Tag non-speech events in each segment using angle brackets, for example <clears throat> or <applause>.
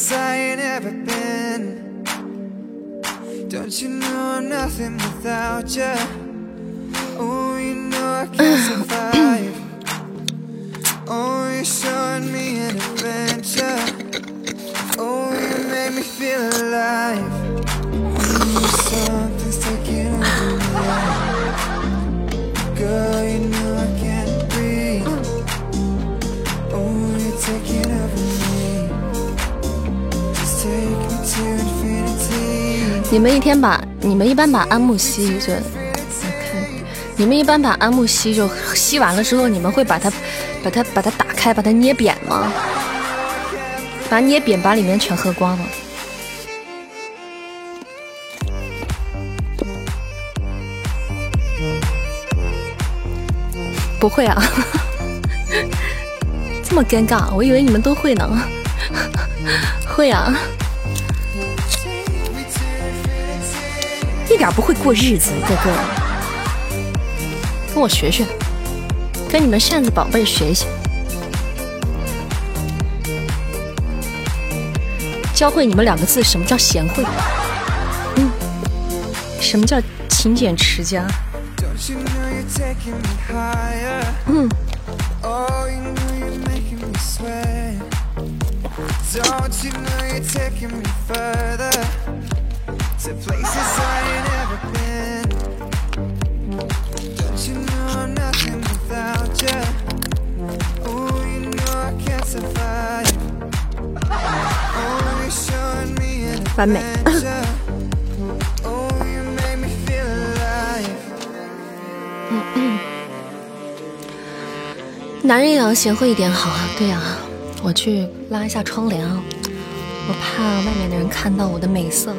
places I ain't ever been. Don't you know I'm nothing without you? Oh, you know I can't <clears throat> survive. Oh, you're showing me an adventure. Oh, you make me feel alive. 你们一天把你们一般把安慕希就，你们一般把安慕希就吸完了之后，你们会把它把它把它打开，把它捏扁吗？把它捏扁，把里面全喝光了。不会啊，<laughs> 这么尴尬，我以为你们都会呢。<laughs> 会啊，点不会过日子，哥哥，跟我学学，跟你们扇子宝贝学一学，教会你们两个字，什么叫贤惠，嗯，什么叫勤俭持家，Don't you know you're taking me higher? 嗯。To places I ain't ever been? Don't you know I'm nothing without you? Oh, you know I can't survive. Oh, you're showing me an 完美 adventure. Oh, you make me feel alive. 男人也要贤惠一点好啊，对呀、我去拉一下窗帘啊，我怕外面的人看到我的美色。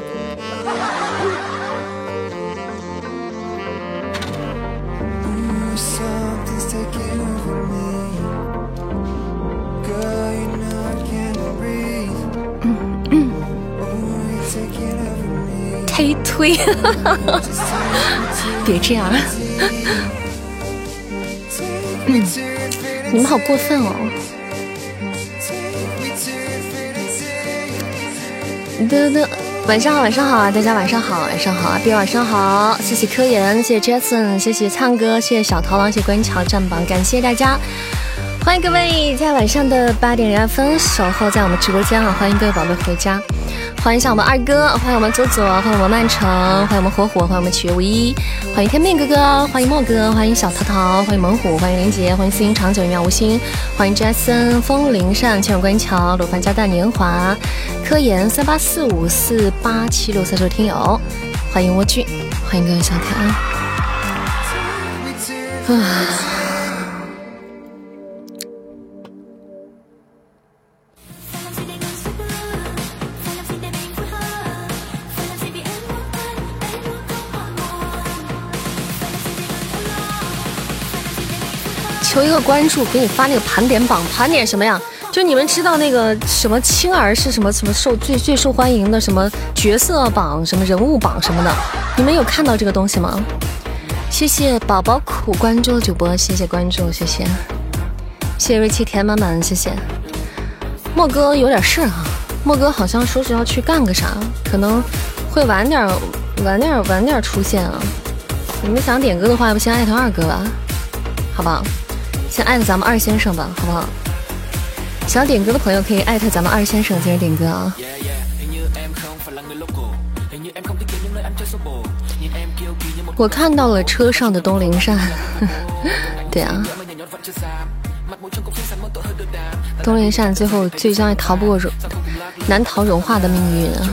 推 <laughs> 别这样.你们好过分哦.噔噔，晚上好，晚上好啊，大家晚上好，晚上好啊，别晚上好，谢谢科研，谢谢 Jason，谢谢唱歌，谢谢小桃狼，谢谢关桥站榜，感谢大家。欢迎各位在晚上的八点零二分守候在我们直播间啊！欢迎各位宝贝回家，欢迎一下我们二哥，欢迎我们左左，欢迎我们曼城，欢迎我们火火，欢迎我们曲无一，欢迎天命哥哥，欢迎莫哥，欢迎小桃桃，欢迎猛虎，欢迎林杰，欢迎四音长久一秒无心，欢迎 Jason，风铃扇，千手关桥，鲁班加大年华，科研三八四五四八七六三九听友，欢迎蜗苣，欢迎各位小可爱。啊，求一个关注，给你发那个盘点榜，盘点什么呀？就你们知道那个什么青儿是什么什么受最最受欢迎的什么角色榜、什么人物榜什么的，你们有看到这个东西吗？谢谢宝宝苦关注主播，谢谢关注，谢谢，谢谢瑞气甜满满，谢谢。莫哥有点事儿啊，莫哥好像说是要去干个啥，可能会晚点晚点晚点出现啊。你们想点歌的话，要不先艾特二哥吧，好不好？先艾特咱们二先生吧，好不好？想点歌的朋友可以艾特咱们二先生接着点歌啊。我看到了车上的东陵扇，<laughs> 对啊，东陵扇最后最将也逃不过融，难逃融化的命运啊！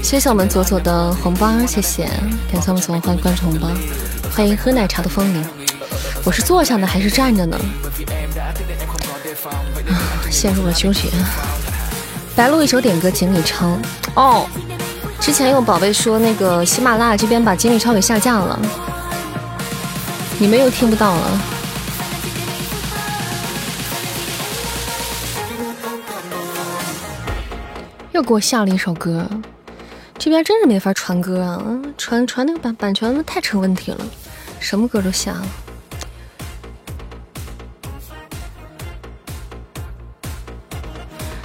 谢谢我们左左的红包，谢谢，感谢我们左左欢迎关注红包，欢迎喝奶茶的风铃。我是坐下的还是站着呢？啊，陷入了纠结。白录一首点歌《锦鲤抄》哦。之前有宝贝说那个喜马拉雅这边把锦鲤抄给下架了，你们又听不到了。又给我下了一首歌，这边真是没法传歌啊！传传那个版版权太成问题了，什么歌都下了。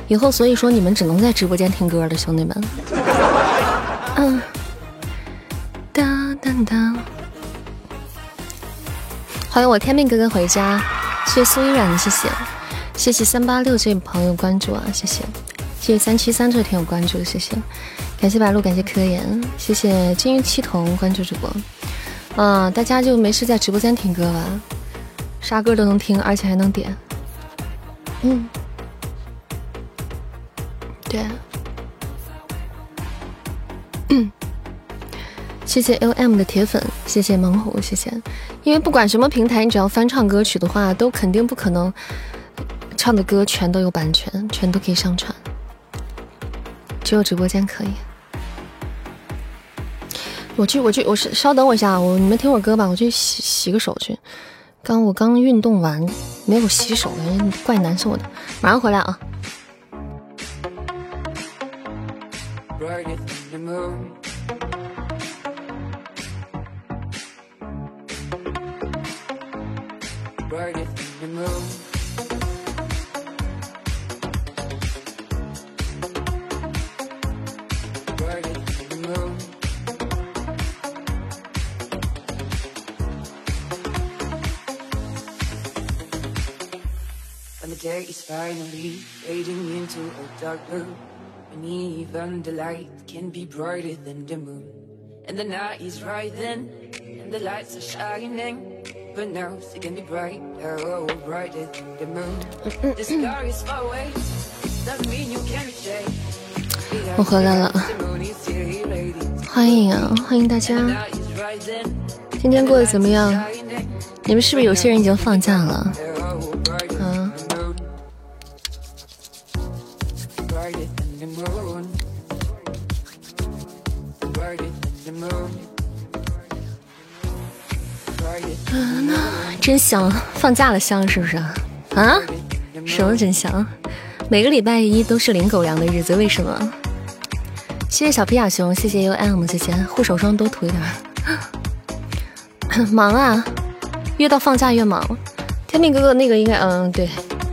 以后所以说你们只能在直播间听歌了，兄弟们。<laughs> 嗯，当当当，欢迎我天命哥哥回家，谢谢苏依然，谢谢，谢谢三八六这位朋友关注啊，谢谢，谢谢三七三这位听友关注，谢谢，感谢白鹿，感谢科研，谢谢金玉七童关注主播，嗯，大家就没事在直播间听歌吧，啥歌都能听，而且还能点，嗯。对，嗯，谢谢 L M 的铁粉，谢谢猛虎，谢谢。因为不管什么平台，你只要翻唱歌曲的话，都肯定不可能唱的歌全都有版权，全都可以上传，只有直播间可以。我去我去我是稍等我一下啊我你们听会歌吧我去洗洗个手去。刚我刚运动完没有洗手怪难受的。马上回来啊。Brighter than the moon. Brighter than the moon. Day is finally fading into a dark blue. And even the light can be brighter than the moon. And the night is rising, and the lights are shining. But now it can be brighter oh, brighter than the moon. The sky is far away, doesn't mean you can't reach it. 我回来了，欢迎啊，欢迎大家！今天过得怎么样？你们是不是有些人已经放假了？真香，放假了香是不是啊？什么真香？每个礼拜一都是领狗粮的日子，为什么？谢谢小皮亚熊，谢谢 U M，谢谢护手霜多涂一点。<coughs> 忙啊，越到放假越忙。天命哥哥那个应该，嗯，对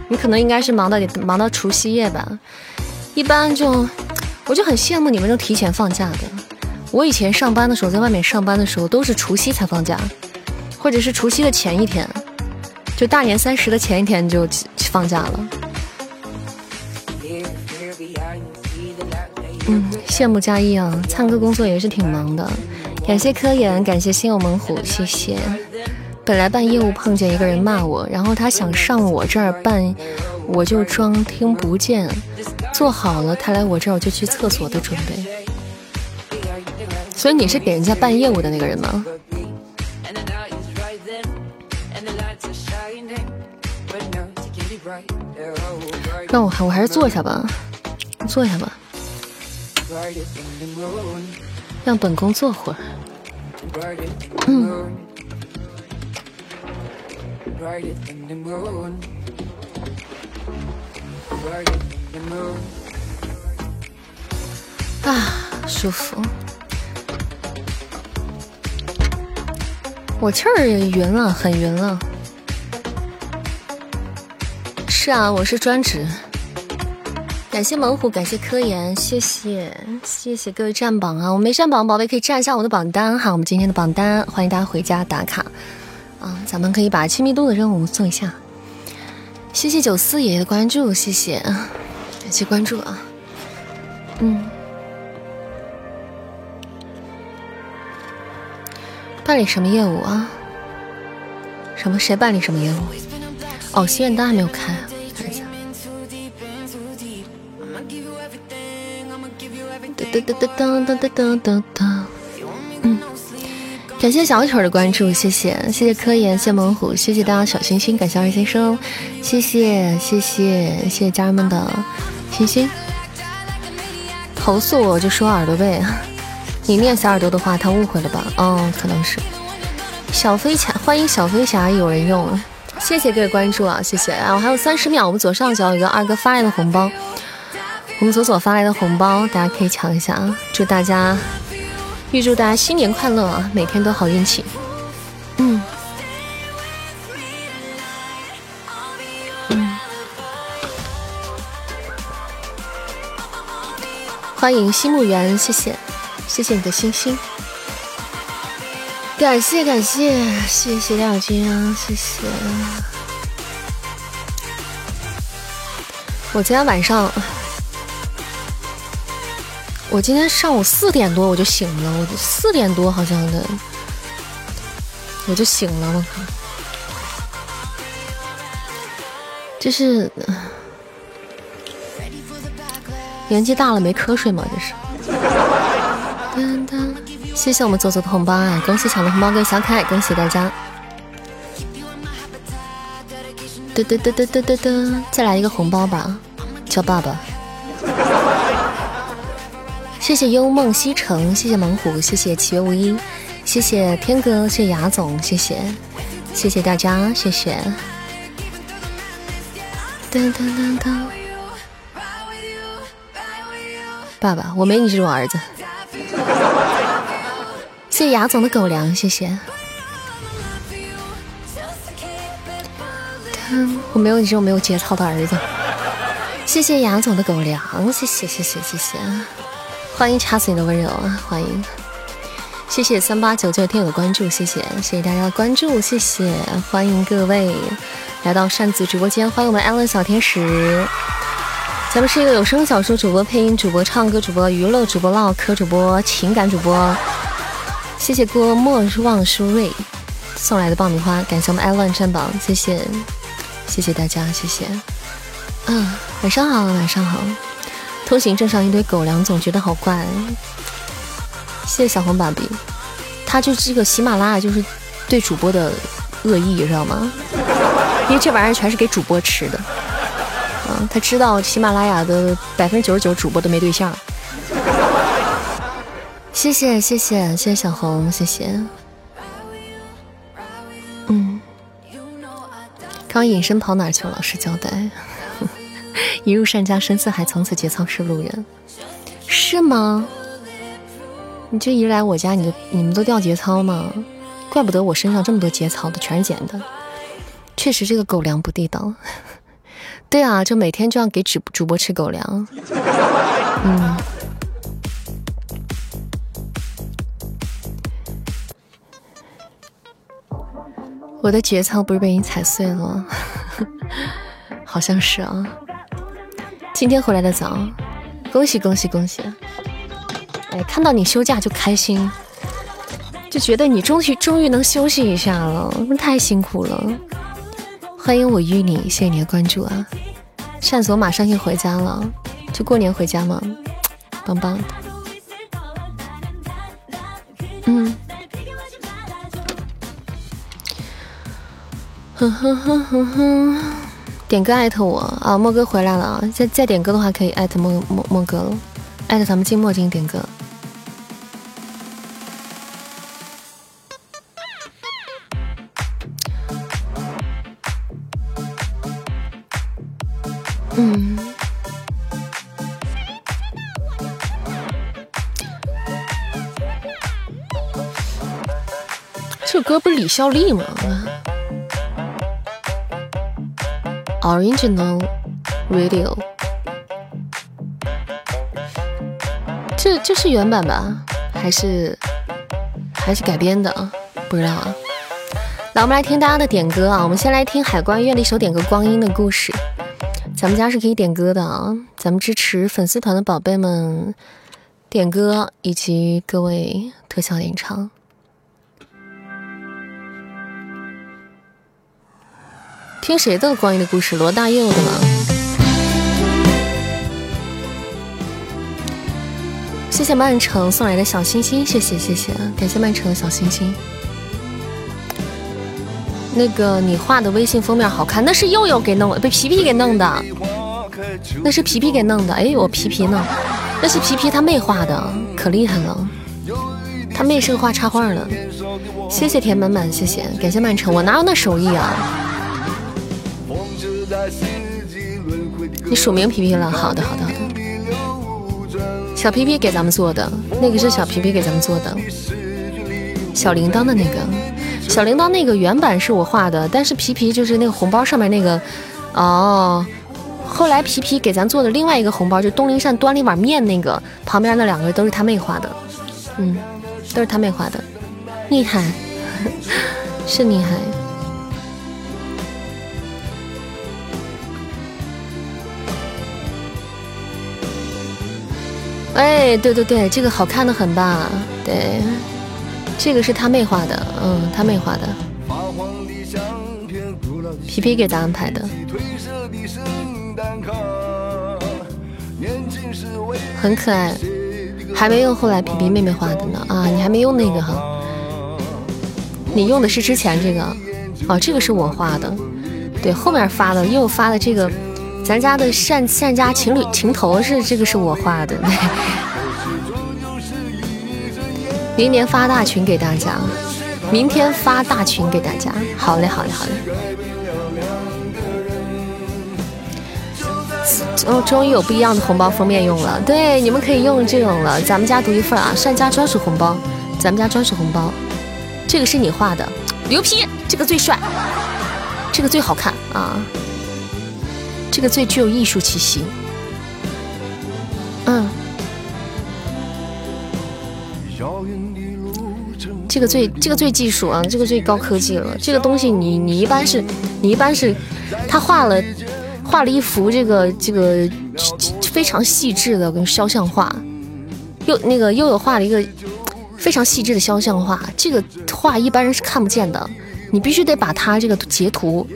你可能应该是忙到忙到除夕夜吧。一般就我就很羡慕你们这提前放假的。我以前上班的时候，在外面上班的时候，都是除夕才放假。或者是除夕的前一天，就大年三十的前一天就放假了。嗯，羡慕佳一啊，唱歌工作也是挺忙的。感谢科研，感谢心有猛虎，谢谢。本来办业务碰见一个人骂我，然后他想上我这儿办，我就装听不见。做好了，他来我这儿我就去厕所的准备。所以你是给人家办业务的那个人吗？让我我还是坐下吧，坐下吧，让本宫坐会儿。嗯。啊，舒服。我气儿也匀了，很匀了。是啊，我是专职。感谢猛虎，感谢科研，谢谢谢谢各位占榜啊！我没占榜，宝贝可以占一下我的榜单哈。我们今天的榜单，欢迎大家回家打卡啊！咱们可以把亲密度的任务做一下。谢谢九四爷的关注，谢谢，感谢关注啊！嗯，办理什么业务啊？什么？谁办理什么业务？哦，心愿单还没有开。噔噔噔噔噔噔噔噔，嗯，感谢小丑的关注，谢谢谢谢科研，谢猛虎，谢谢大家小心心，感谢二先生，谢谢谢谢谢谢家人们的星星。投诉我就说耳朵背，你念小耳朵的话，他误会了吧？哦，可能是。小飞侠，欢迎小飞侠，有人用，谢谢各位关注啊，谢谢啊，我还有三十秒，我们左上角有个二哥发来的红包。我们左左发来的红包，大家可以抢一下啊！祝大家，预祝大家新年快乐啊！每天都好运气。嗯，嗯，欢迎西木园，谢谢，谢谢你的星星，感谢感谢，谢谢亮君啊，谢谢。我今天晚上，我今天上午四点多我就醒了，我四点多好像的，我就醒了，我靠，这是。年纪大了没瞌睡吗？这是。谢谢我们左左的红包啊！恭喜抢的红包跟小可爱，恭喜大家。嘚嘚嘚嘚嘚嘚嘚，再来一个红包吧，叫爸爸。谢谢幽梦西城，谢谢猛虎，谢谢七月无一，谢谢天哥，谢谢雅总，谢谢，谢谢大家，谢谢。爸爸，我没你这种儿子。谢谢雅总的狗粮，谢谢。我没有你这种没有节操的儿子。谢谢雅总的狗粮，谢谢谢谢谢谢。欢迎掐死你的温柔啊！欢迎。谢谢三八九九听友的关注，谢谢谢谢大家的关注，谢谢欢迎各位来到扇子直播间，欢迎我们艾伦小天使。咱们是一个有声小说主播、配音主播、唱歌主播、娱乐主播、唠嗑主播、情感主播。谢谢郭莫忘舒瑞送来的爆米花，感谢我们艾乱占榜，谢谢，谢谢大家，谢谢。嗯，晚上好，晚上好。通行证上一堆狗粮，总觉得好怪。谢谢小红爸比，他就这个喜马拉雅就是对主播的恶意，知道吗？因为这玩意儿全是给主播吃的。嗯他知道喜马拉雅的百分之九十九主播都没对象。谢谢谢谢谢谢小红，谢谢。嗯，刚隐身跑哪去了？老实交代。<laughs> 一入善家深似海，从此节操是路人。是吗？你这一来我家，你就你们都掉节操吗？怪不得我身上这么多节操的，全是捡的。确实，这个狗粮不地道。<laughs> 对啊，就每天就要给主主播吃狗粮。嗯，我的节操不是被你踩碎了吗？<laughs> 好像是啊。今天回来的早，恭喜恭喜恭喜！哎，看到你休假就开心，就觉得你终于终于能休息一下了，太辛苦了。欢迎我与你，谢谢你的关注啊！扇子，我马上就回家了，就过年回家吗？棒棒的，嗯，哼哼哼哼哼，点歌艾特我啊，莫哥回来了啊！再再点歌的话，可以艾特莫莫莫哥了，艾特咱们静默进点歌。嗯，这歌不是李孝利吗？Original Radio，这这是原版吧？还是还是改编的？不知道啊。来，我们来听大家的点歌啊！我们先来听海关乐的一首点歌《光阴的故事》。咱们家是可以点歌的啊！咱们支持粉丝团的宝贝们点歌，以及各位特效演唱。听谁的《光阴的故事》？罗大佑的吗？谢谢曼城送来的小心心，谢谢谢谢，感谢曼城的小心心。那个你画的微信封面好看，那是佑佑给弄的，被皮皮给弄的，那是皮皮给弄的。哎，我皮皮呢？那是皮皮他妹画的，可厉害了。他妹是个画插画的。谢谢田满满，谢谢，感谢曼城，我哪有那手艺啊？你署名皮皮了？好的，好的，好的。小皮皮给咱们做的，那个是小皮皮给咱们做的，小铃铛的那个。小铃铛那个原版是我画的，但是皮皮就是那个红包上面那个，哦，后来皮皮给咱做的另外一个红包，就东林善端了一碗面那个，旁边那两个都是他妹画的，嗯，都是他妹画的，厉害，<laughs> 是厉害。哎，对对对，这个好看的很吧？对，这个是他妹画的，嗯，他妹画的。皮皮给咱安排的，很可爱，还没用后来皮皮妹妹画的呢啊！你还没用那个哈？你用的是之前这个？哦，这个是我画的，对，后面发的又发的这个。咱家的善善家情侣情头是这个是我画的，<laughs> 明年发大群给大家，明天发大群给大家，好嘞好嘞好嘞。哦，终于有不一样的红包封面用了，对，你们可以用这种了，咱们家独一份啊，善家专属红包，咱们家专属红包，这个是你画的，牛批，这个最帅，这个最好看啊。这个最具有艺术气息，嗯，这个最这个最技术啊，这个最高科技了。这个东西你你一般是，你一般是，他画了画了一幅这个这个非常细致的跟肖像画，又那个又有画了一个非常细致的肖像画。这个画一般人是看不见的，你必须得把它这个截图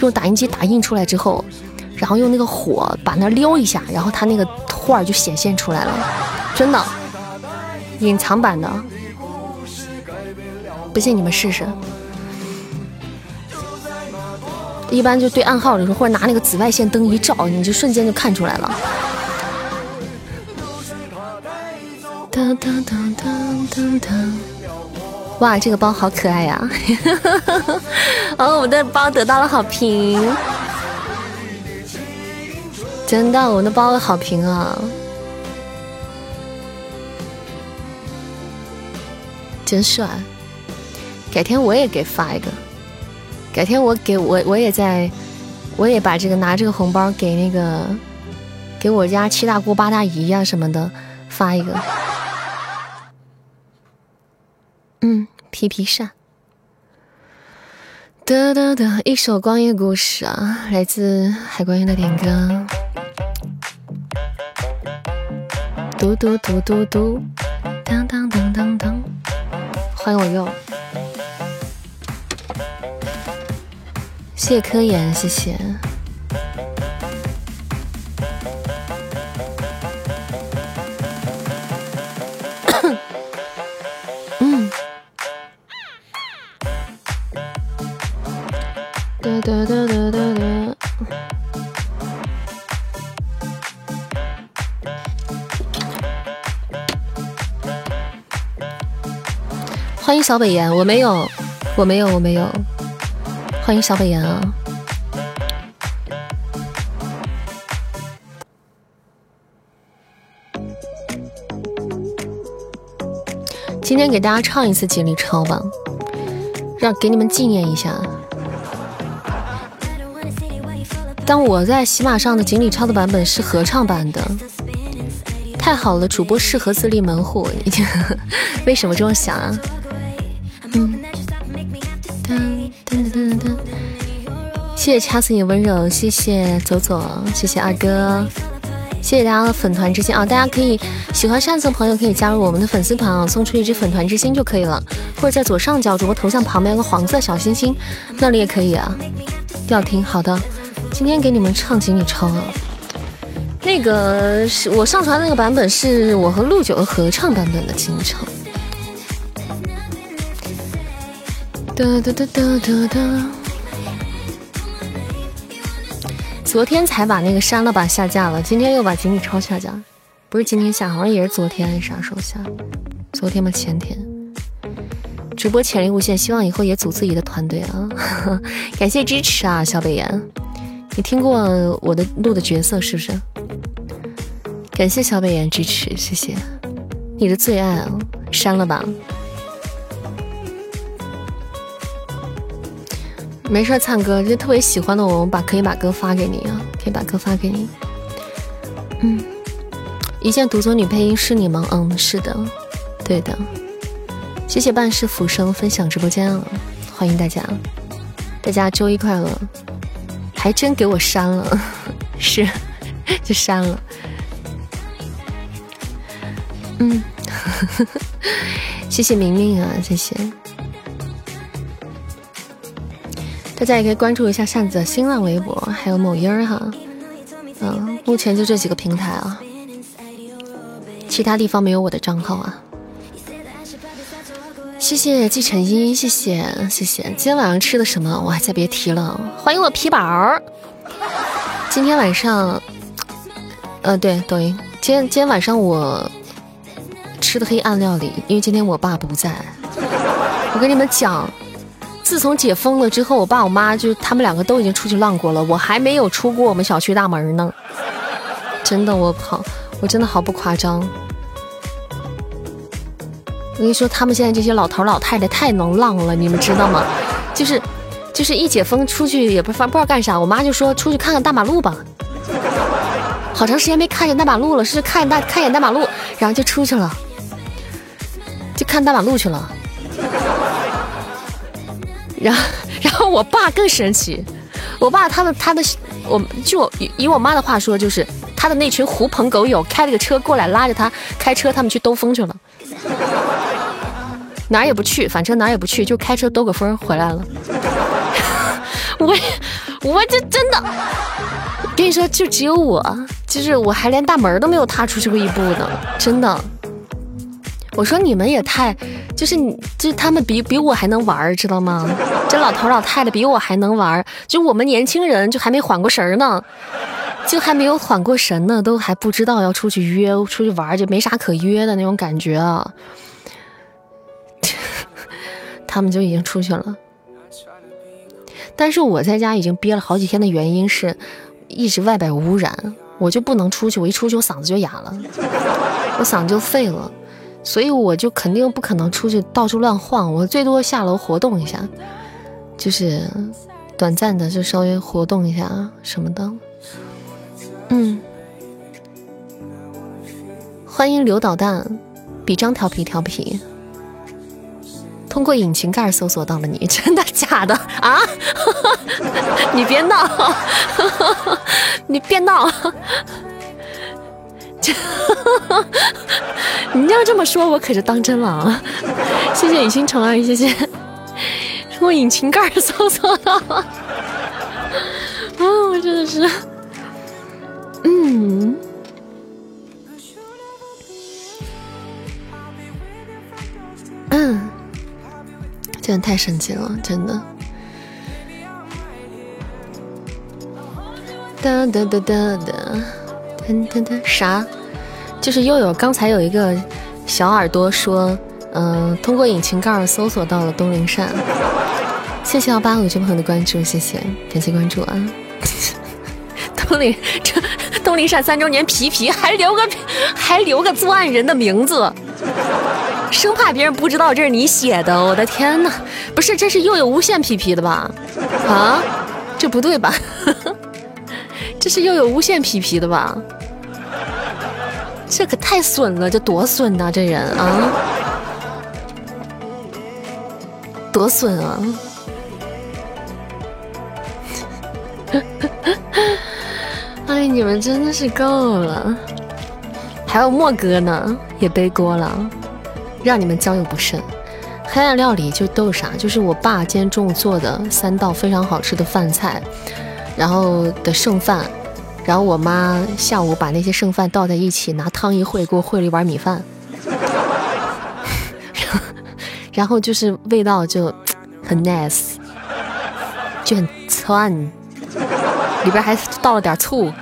用打印机打印出来之后。然后用那个火把那撩一下，然后它那个画就显现出来了，真的，隐藏版的，不信你们试试。一般就对暗号的时候，或者拿那个紫外线灯一照，你就瞬间就看出来了。哇，这个包好可爱呀！<laughs> 哦，我的包得到了好评。真的，我的包好评啊！真帅，改天我也给发一个，改天我给我我也在，我也把这个拿这个红包给那个给我家七大姑八大姨呀什么的发一个。嗯，皮皮扇。哒哒哒，一首光阴故事啊，来自海关音的点歌。嘟嘟嘟嘟嘟，当当当当当，欢迎我又，谢谢科研，谢谢。哒哒哒哒哒！欢迎小北岩，我没有，我没有，我没有。欢迎小北岩啊！今天给大家唱一次锦鲤抄吧，让给你们纪念一下。但我在喜马上的锦鲤超的版本是合唱版的，太好了，主播适合自立门户。<laughs> 为什么这么想啊？嗯，谢谢掐死你温柔，谢谢左左，谢谢二哥，谢谢大家的粉团之心啊！大家可以喜欢扇子的朋友可以加入我们的粉丝团啊，送出一支粉团之心就可以了，或者在左上角主播头像旁边有个黄色小心心，那里也可以啊。要听好的。今天给你们唱锦鲤超啊，那个是我上传那个版本，是我和陆九的合唱版本的锦鲤超。哒哒哒哒哒哒。昨天才把那个删了吧，下架了。今天又把锦鲤超下架，不是今天下，好像也是昨天啥时候下？昨天吗？前天。直播潜力无限，希望以后也组自己的团队啊！<laughs> 感谢支持啊，小北岩。你听过我的录的角色是不是？感谢小北岩支持，谢谢你的最爱啊！删了吧，没事，灿哥，就特别喜欢的我，我把可以把歌发给你啊，可以把歌发给你。嗯，一键独尊女配音是你吗？嗯，是的，对的。谢谢半世浮生分享直播间啊，欢迎大家，大家周一快乐！还真给我删了，<laughs> 是，就删了。嗯，<laughs> 谢谢明明啊，谢谢。大家也可以关注一下扇子的新浪微博，还有某音儿哈。嗯，目前就这几个平台啊，其他地方没有我的账号啊。谢谢季晨一，谢谢谢谢。今天晚上吃的什么？我再别提了。欢迎我皮宝儿。今天晚上，呃，对，抖音。今天今天晚上我吃的黑暗料理，因为今天我爸不在。我跟你们讲。自从解封了之后，我爸我妈就他们两个都已经出去浪过了，我还没有出过我们小区大门呢。真的，我好，我真的毫不夸张。我跟你说，他们现在这些老头老太太太能浪了，你们知道吗？就是，就是一解封出去也不不知道干啥，我妈就说出去看看大马路吧。好长时间没看见大马路了，是看大看一眼大马路，然后就出去了，就看大马路去了。然后，然后我爸更神奇，我爸他的他的，我就我以我妈的话说，就是他的那群狐朋狗友开了个车过来，拉着他开车，他们去兜风去了，<laughs> 哪儿也不去，反正哪儿也不去，就开车兜个风回来了。<laughs> 我我这真的，跟你说，就只有我，就是我还连大门都没有踏出去过一步呢，真的。我说你们也太，就是你，就是他们比比我还能玩，知道吗？这老头老太太比我还能玩，就我们年轻人就还没缓过神呢，就还没有缓过神呢，都还不知道要出去约出去玩，就没啥可约的那种感觉啊。<laughs> 他们就已经出去了，但是我在家已经憋了好几天的原因是，一直外边污染，我就不能出去，我一出去我嗓子就哑了，我嗓子就废了。所以我就肯定不可能出去到处乱晃，我最多下楼活动一下，就是短暂的就稍微活动一下什么的。嗯，欢迎刘导弹，比张调皮调皮。通过引擎盖搜索到了你，真的假的啊？<laughs> 你别闹，<laughs> 你别闹。<laughs> 你要这么说，我可是当真了啊！谢谢雨欣宠爱，谢谢。我引擎盖搜索到了，啊，我真的是，真的太神奇了，真的。哒哒哒哒哒。噔噔噔，啥？就是又有刚才有一个小耳朵说，嗯，通过引擎盖搜索到了东林善。谢谢幺八五这朋友的关注，谢谢，感谢关注啊。<laughs> 东林这东林善三周年皮皮还留个 <laughs> 还留个作案人的名字，生怕别人不知道这是你写的。我的天哪，不是，这是又有无限皮皮的吧？啊，这不对吧？<laughs> 这是又有无限皮皮的吧？这可太损了，这多损呐！这人啊，多损啊！<laughs> 哎，你们真的是够了！还有莫哥呢，也背锅了，让你们交友不慎。黑暗料理就都有啥？就是我爸今天中午做的三道非常好吃的饭菜，然后的剩饭。然后我妈下午把那些剩饭倒在一起，拿汤一烩，给我烩了一碗米饭。<laughs> 然后就是味道就很 nice，就很窜，里边还倒了点醋。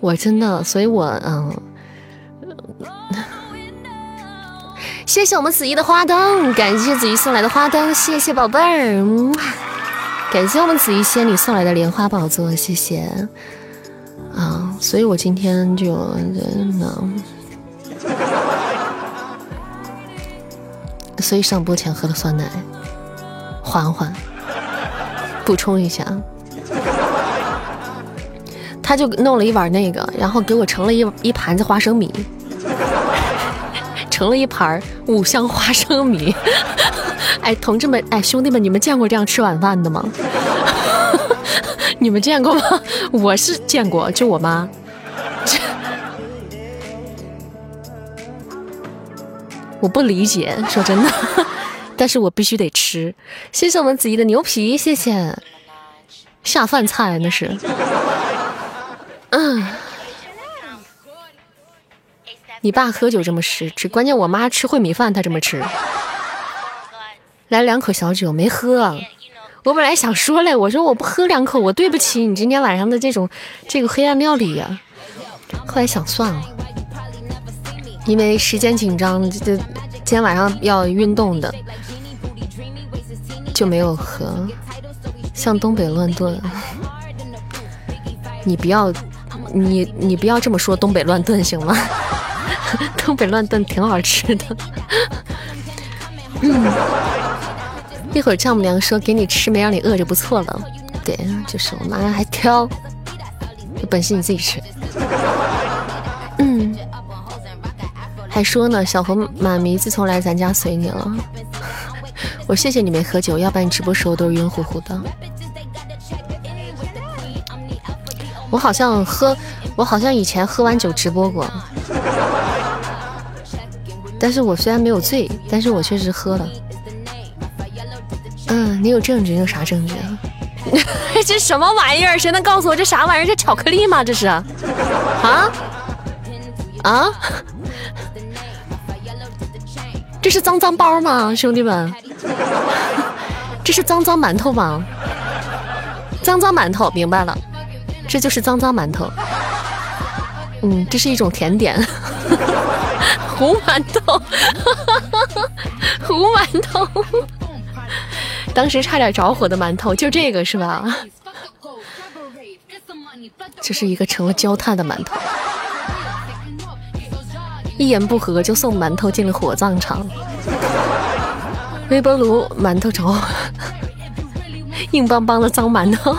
我真的，所以我嗯，谢谢我们子怡的花灯，感谢子怡送来的花灯，谢谢宝贝儿。感谢我们紫衣仙女送来的莲花宝座，谢谢啊！所以我今天就真的，所以上播前喝了酸奶，缓缓，补充一下。他就弄了一碗那个，然后给我盛了一一盘子花生米，盛了一盘五香花生米。<laughs> 哎，同志们，哎，兄弟们，你们见过这样吃晚饭的吗？<laughs> 你们见过吗？我是见过，就我妈。<laughs> 我不理解，说真的，但是我必须得吃。谢谢我们子怡的牛皮，谢谢。下饭菜那是。嗯，你爸喝酒这么吃，只关键我妈吃烩米饭，她这么吃。来两口小酒没喝，我本来想说嘞，我说我不喝两口，我对不起你今天晚上的这种这个黑暗料理呀。后来想算了，因为时间紧张，这今天晚上要运动的，就没有喝。像东北乱炖，你不要。你你不要这么说，东北乱炖行吗？<laughs> 东北乱炖挺好吃的。嗯，一会儿丈母娘说给你吃，没让你饿就不错了。对，就是我妈还挑，有本事你自己吃。嗯，还说呢，小红妈咪自从来咱家随你了，我谢谢你没喝酒，要不然你直播时候都是晕乎乎的。我好像喝，我好像以前喝完酒直播过，但是我虽然没有醉，但是我确实喝了。嗯，你有证据？有啥证据啊？<laughs> 这什么玩意儿？谁能告诉我这啥玩意儿？这巧克力吗？这是？啊？啊？这是脏脏包吗，兄弟们？<laughs> 这是脏脏馒头吗？脏脏馒头，明白了。这就是脏脏馒头，嗯，这是一种甜点，糊馒头，糊馒头，当时差点着火的馒头，就这个是吧？这是一个成了焦炭的馒头，一言不合就送馒头进了火葬场，微波炉馒头着，硬邦邦的脏馒头。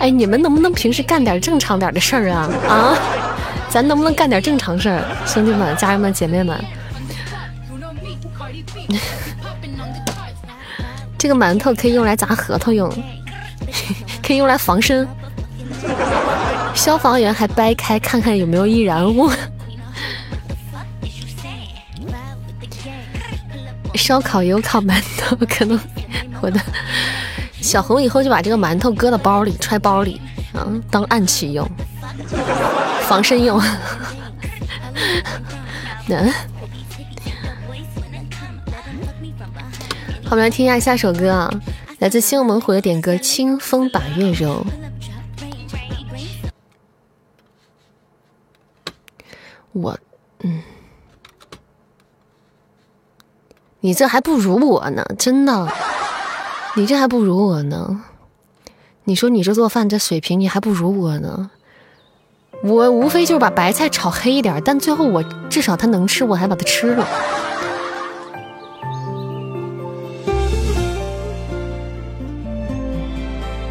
哎，你们能不能平时干点正常点的事儿啊？啊，咱能不能干点正常事儿，兄弟们、家人们、姐妹们？<laughs> 这个馒头可以用来砸核桃用，<laughs> 可以用来防身。消防员还掰开看看有没有易燃物。烧烤有烤馒头，可能我的。小红以后就把这个馒头搁到包里，揣包里，啊，当暗器用，防身用。<laughs> 好，我们来听一下下首歌啊，来自新猛虎的点歌《清风把月柔》。我，嗯，你这还不如我呢，真的。你这还不如我呢，你说你这做饭这水平，你还不如我呢。我无非就是把白菜炒黑一点，但最后我至少它能吃，我还把它吃了。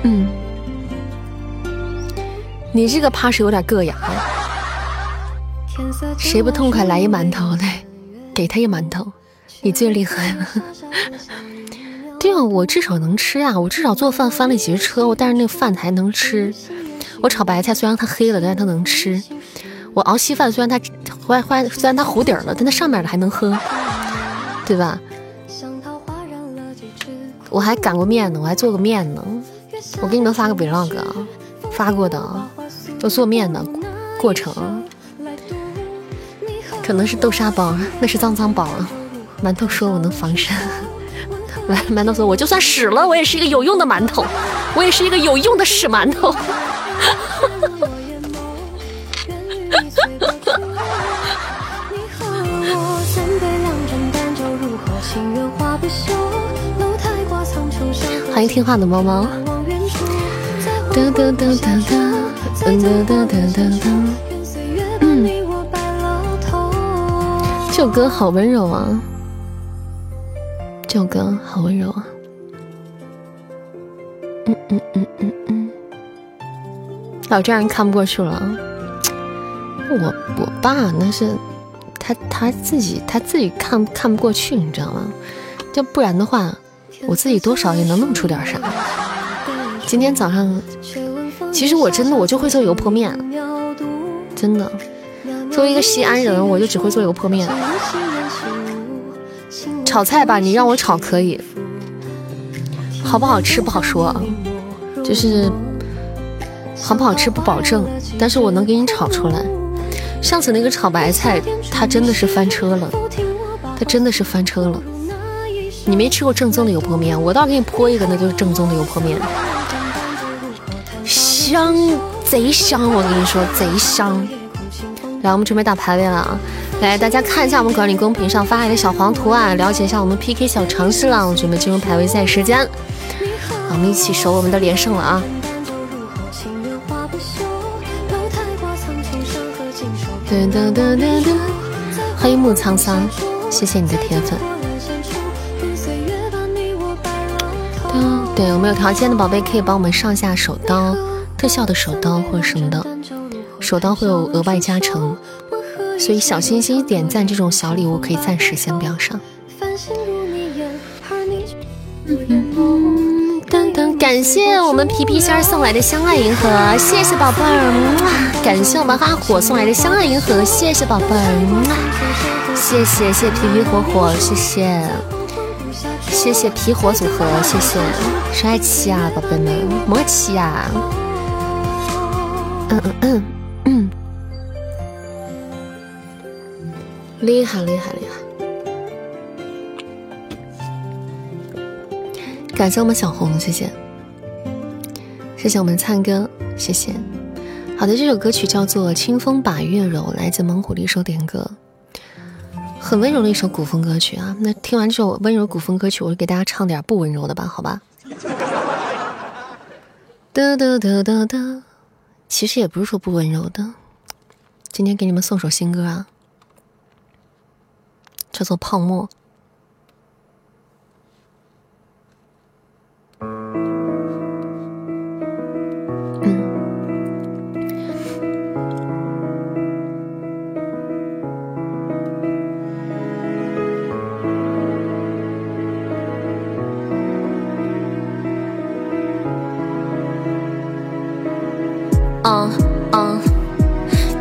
嗯，你这个怕是有点硌牙。谁不痛快来一馒头来，给他一馒头，你最厉害了。<laughs> 对啊，我至少能吃呀！我至少做饭翻了几十车，我但是那饭还能吃。我炒白菜虽然它黑了，但是它能吃。我熬稀饭虽然它坏坏，虽然它糊底了，但它上面的还能喝，对吧？我还擀过面呢，我还做过面呢。我给你们发个 vlog 啊，发过的，我做面的过程。可能是豆沙包，那是脏脏包。馒头说我能防身。来，<laughs> 馒头说：“我就算屎了，我也是一个有用的馒头，我也是一个有用的屎馒头。”欢迎听话的猫猫。嗯，这首歌好温柔啊。这首歌好温柔啊！老丈人看不过去了。我我爸那是他他自己他自己看看不过去，你知道吗？就不然的话，我自己多少也能弄出点啥。今天早上，其实我真的我就会做油泼面，真的。作为一个西安人，我就只会做油泼面。炒菜吧，你让我炒可以，好不好吃不好说，就是好不好吃不保证，但是我能给你炒出来。上次那个炒白菜，它真的是翻车了，它真的是翻车了。你没吃过正宗的油泼面，我倒给你泼一个，那就是正宗的油泼面，香，贼香，我跟你说，贼香。来，我们准备打排位了啊！来，大家看一下我们管理公屏上发来的小黄图案，了解一下我们 PK 小常识了。我准备进入排位赛时间，我们一起守我们的连胜了啊！欢迎木沧桑，谢谢你的铁粉。对，我们有条件的宝贝可以帮我们上下手刀，特效的手刀或者什么的。手刀会有额外加成，所以小心心点赞这种小礼物可以暂时先不要上。感谢我们皮皮仙送来的相爱银河，谢谢宝贝儿。感谢我们阿火送来的相爱银河，谢谢宝贝儿。谢谢谢皮皮火火，谢谢谢谢皮火组合，谢谢帅气啊，宝贝们，默契呀。嗯嗯嗯。厉害厉害厉害！感谢我们小红，谢谢，谢谢我们灿哥，谢谢。好的，这首歌曲叫做《清风把月柔》，来自蒙古的一首点歌，很温柔的一首古风歌曲啊。那听完这首温柔古风歌曲，我就给大家唱点不温柔的吧，好吧？<laughs> 哒哒哒哒哒，其实也不是说不温柔的，今天给你们送首新歌啊。叫做泡沫。嗯。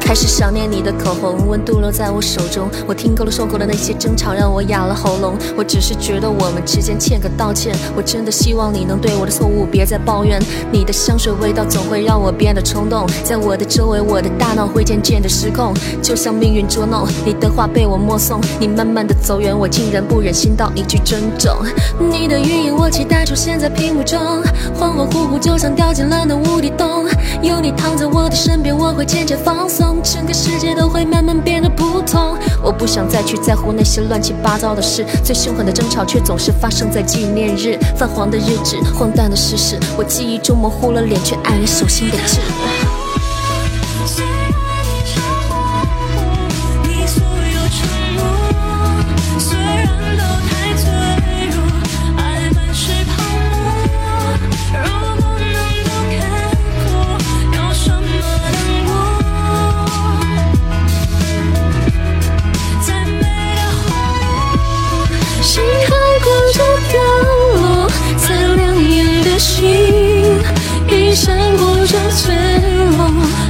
开始想念你的口红，温度落在我手中。我听够了受够了那些争吵，让我哑了喉咙。我只是觉得我们之间欠个道歉。我真的希望你能对我的错误别再抱怨。你的香水味道总会让我变得冲动，在我的周围，我的大脑会渐渐的失控，就像命运捉弄。你的话被我默诵，你慢慢的走远，我竟然不忍心道一句珍重。你的语音我期待出现在屏幕中，恍恍惚惚就像掉进了那无底洞。有你躺在我的身边，我会渐渐放松。整个世界都会慢慢变得不同。我不想再去在乎那些乱七八糟的事，最凶狠的争吵却总是发生在纪念日。泛黄的日志，荒诞的事实，我记忆中模糊了脸，却爱你手心的痣。闪过着脆弱。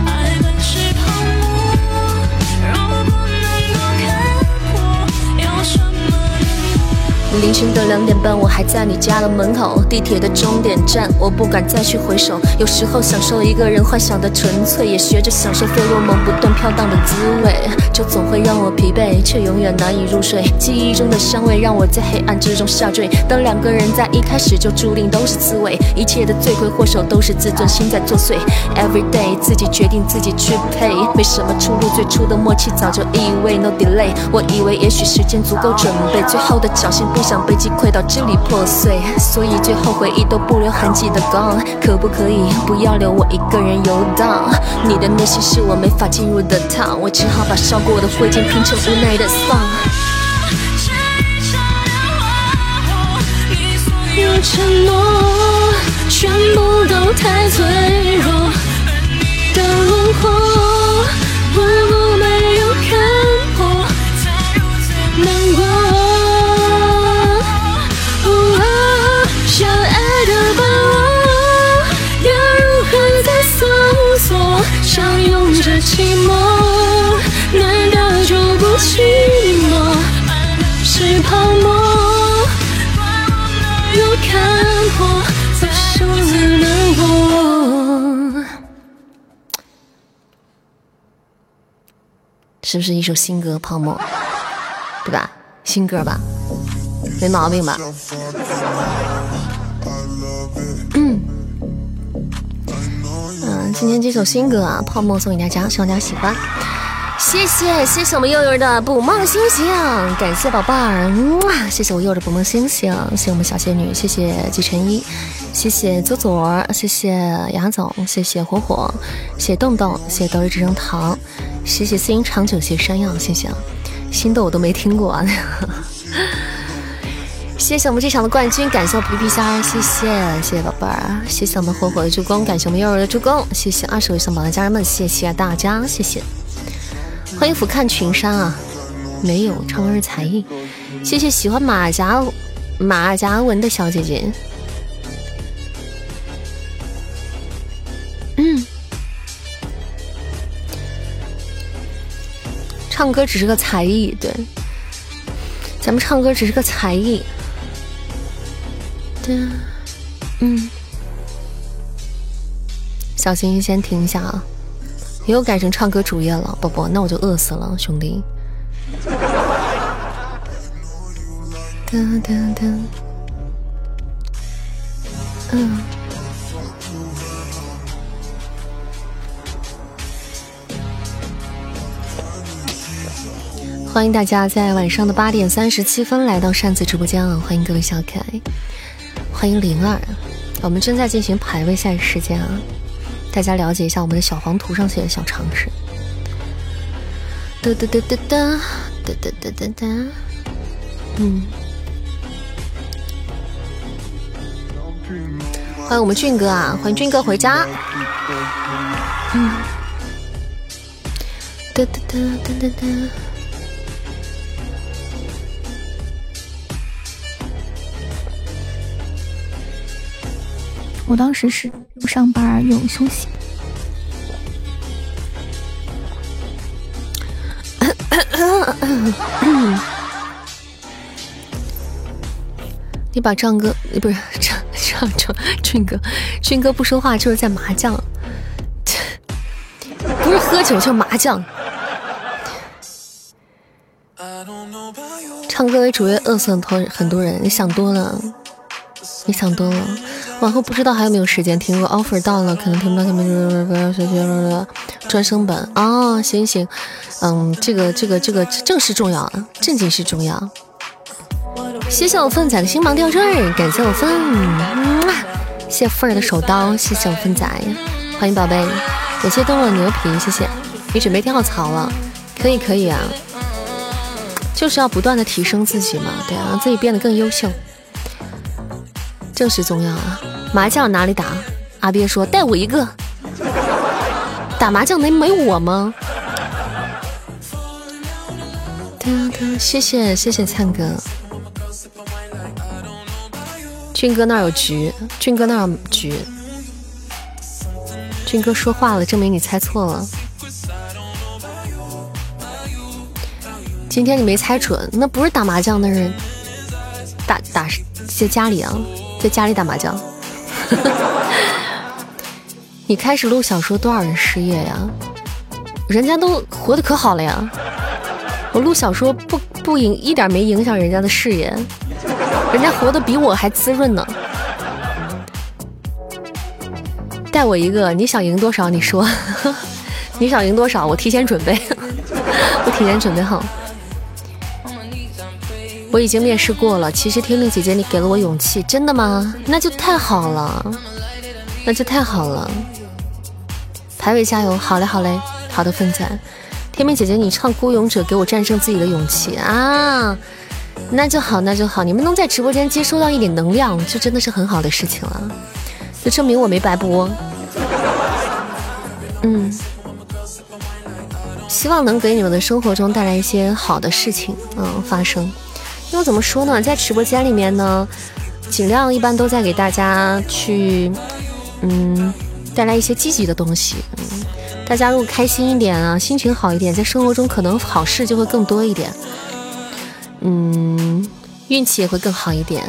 凌晨的两点半，我还在你家的门口，地铁的终点站，我不敢再去回首。有时候享受一个人幻想的纯粹，也学着享受费洛蒙不断飘荡的滋味，就总会让我疲惫，却永远难以入睡。记忆中的香味让我在黑暗之中下坠。当两个人在一开始就注定都是刺猬，一切的罪魁祸首都是自尊心在作祟。Every day 自己决定自己去配，没什么出路，最初的默契早就意味 no delay。我以为也许时间足够准备，最后的侥幸不。想被击溃到支离破碎，所以最后回忆都不留痕迹的 gone。可不可以不要留我一个人游荡？你的内心是我没法进入的汤，我只好把烧过的灰烬拼成无奈的丧。承诺全部都太脆弱。的轮廓，是不是一首新歌《泡沫》？对吧？新歌吧，没毛病吧？嗯，嗯，今天这首新歌啊，《泡沫》送给大家，希望大家喜欢。谢谢，谢谢我们悠悠的捕梦星星，感谢宝贝儿，哇，谢谢我悠悠的捕梦星星，谢谢我们小仙女，谢谢季晨一，谢谢左左，谢谢杨总，谢谢火火，谢谢洞洞，谢谢德日之声糖，谢谢心长久，谢山药，谢谢啊，新的我都没听过啊。<laughs> 谢谢我们这场的冠军，感谢我皮皮虾，谢谢谢谢宝贝儿，谢谢我们火火的助攻，感谢我们幼儿的助攻，谢谢二十位上榜的家人们，谢谢大家，谢谢，欢迎俯瞰群山啊，没有唱歌是才艺，谢谢喜欢马甲马甲纹的小姐姐，嗯，唱歌只是个才艺，对，咱们唱歌只是个才艺。嗯，小心先停一下啊！你又改成唱歌主页了，宝宝，那我就饿死了，兄弟。哒哒哒，嗯，欢迎大家在晚上的八点三十七分来到扇子直播间啊！欢迎各位小可爱。欢迎灵儿，我们正在进行排位赛时间啊，大家了解一下我们的小黄图上写的小常识。哒哒哒哒哒哒哒哒哒哒，嗯，欢迎我们俊哥啊，欢迎俊哥回家。嗯，哒哒哒哒哒哒。我当时是又上班又休息。<coughs> 你把张哥，不是张张张俊哥，俊哥不说话就是在麻将，不是喝酒就是麻将。唱歌为主业饿死很多很多人，你想多了，你想多了。往后不知道还有没有时间听。如果 offer 到了，可能听不到。他们学学专升本啊，行行，嗯，这个这个这个正是重要啊，正经是重要。谢谢我凤仔的星芒吊坠，感谢我凤，谢谢凤儿的手刀，谢谢我凤仔，欢迎宝贝，感谢冬的牛皮，谢谢。你准备跳槽了？可以可以啊，就是要不断的提升自己嘛，对啊，让自己变得更优秀。正是重要啊！麻将哪里打？阿鳖说带我一个。<laughs> 打麻将能没我吗？谢谢谢谢灿哥，俊哥那儿有局，俊哥那儿有局，俊哥说话了，证明你猜错了。今天你没猜准，那不是打麻将，那是打打在家里啊。在家里打麻将，<laughs> 你开始录小说，多少人失业呀？人家都活得可好了呀！我录小说不不影一点没影响人家的事业，人家活得比我还滋润呢。带我一个，你想赢多少？你说，<laughs> 你想赢多少？我提前准备，<laughs> 我提前准备好。我已经面试过了。其实天命姐姐，你给了我勇气，真的吗？那就太好了，那就太好了。排位加油！好嘞，好嘞，好的，分仔。天命姐姐，你唱《孤勇者》，给我战胜自己的勇气啊！那就好，那就好。你们能在直播间接收到一点能量，就真的是很好的事情了，就证明我没白播。嗯，希望能给你们的生活中带来一些好的事情，嗯，发生。因为怎么说呢，在直播间里面呢，尽量一般都在给大家去，嗯，带来一些积极的东西。嗯，大家如果开心一点啊，心情好一点，在生活中可能好事就会更多一点。嗯，运气也会更好一点。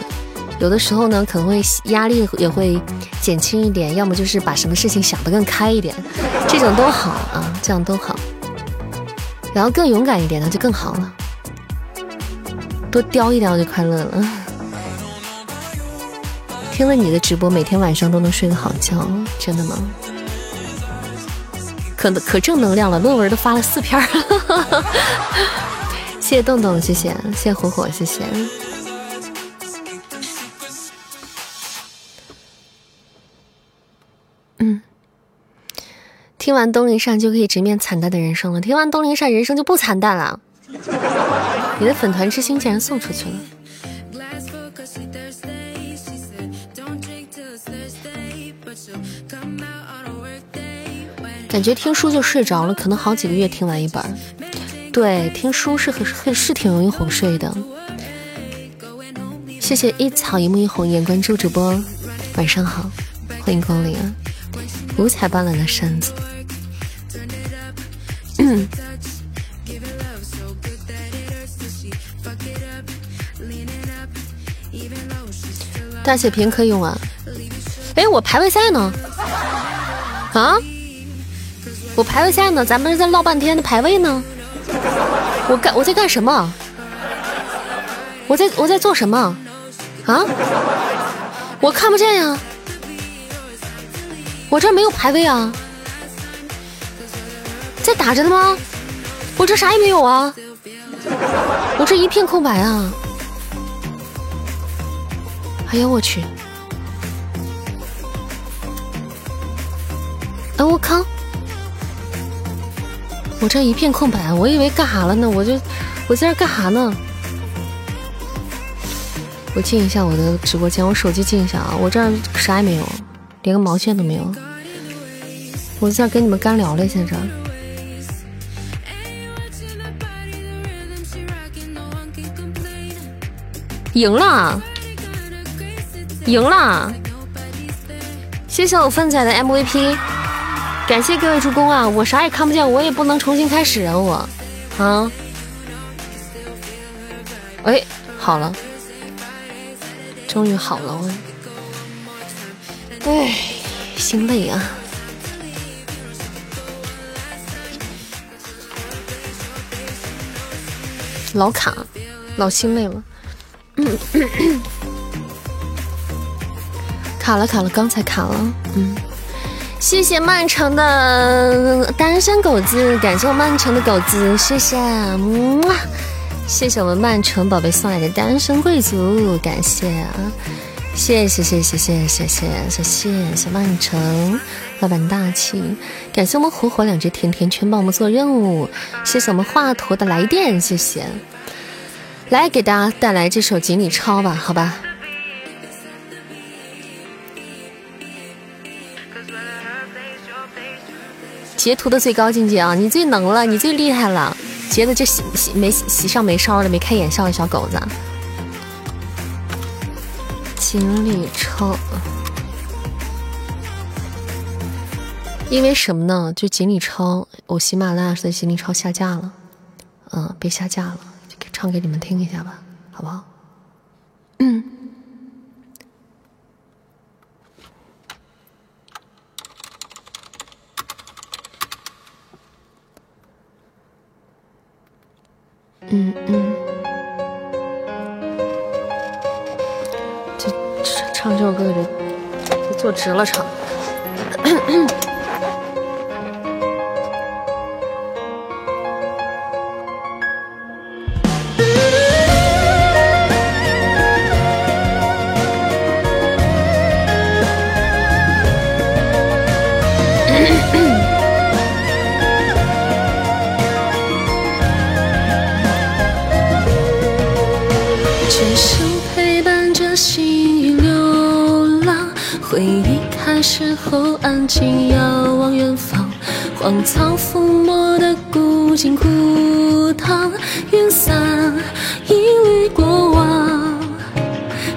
有的时候呢，可能会压力也会减轻一点，要么就是把什么事情想得更开一点，这种都好啊，这样都好。然后更勇敢一点呢，就更好了。多叼一叼就快乐了。听了你的直播，每天晚上都能睡个好觉，真的吗？可可正能量了，论文都发了四篇了。<laughs> 谢谢洞洞，谢谢谢谢火火，谢谢。嗯，听完东林善就可以直面惨淡的人生了。听完东林善，人生就不惨淡了。<laughs> 你的粉团之星竟然送出去了。感觉听书就睡着了，可能好几个月听完一本。对，听书是很很是挺容易哄睡的。谢谢一草一木一红颜关注主播，晚上好，欢迎光临啊！五彩斑斓的扇子。大血瓶可以用啊！哎，我排位赛呢？啊？我排位赛呢？咱们是在唠半天的排位呢？我干我在干什么？我在我在做什么？啊？我看不见呀！我这没有排位啊！在打着呢吗？我这啥也没有啊！我这一片空白啊！哎呀，我去！哎，我靠！我这一片空白，我以为干啥了呢？我就我在这干啥呢？我进一下我的直播间，我手机进一下啊！我这儿啥也没有，连个毛线都没有。我在跟你们干聊嘞，现在。赢了。赢了！谢谢我粪仔的 MVP，感谢各位助攻啊！我啥也看不见，我也不能重新开始啊！我，啊，哎，好了，终于好了！我，哎，心累啊，老卡，老心累了。嗯卡了卡了，刚才卡了，嗯，谢谢曼城的单身狗子，感谢我曼城的狗子，谢谢，嗯，谢谢我们曼城宝贝送来的单身贵族，感谢啊，谢谢谢谢谢谢谢谢谢谢曼城老板大气，感谢我们火火两只甜甜圈帮我们做任务，谢谢我们华佗的来电，谢谢，来给大家带来这首《锦鲤抄》吧，好吧。截图的最高境界啊！你最能了，你最厉害了，截的这喜喜没喜上眉梢的，没开眼笑的小狗子。锦鲤抄，因为什么呢？就锦鲤抄，我喜马拉雅的锦鲤抄下架了，嗯，被下架了，唱给你们听一下吧，好不好？嗯。嗯嗯，这唱这首歌得坐直了唱。回忆开始后，安静遥望远方，荒草覆没的古井枯塘，云散一缕过往。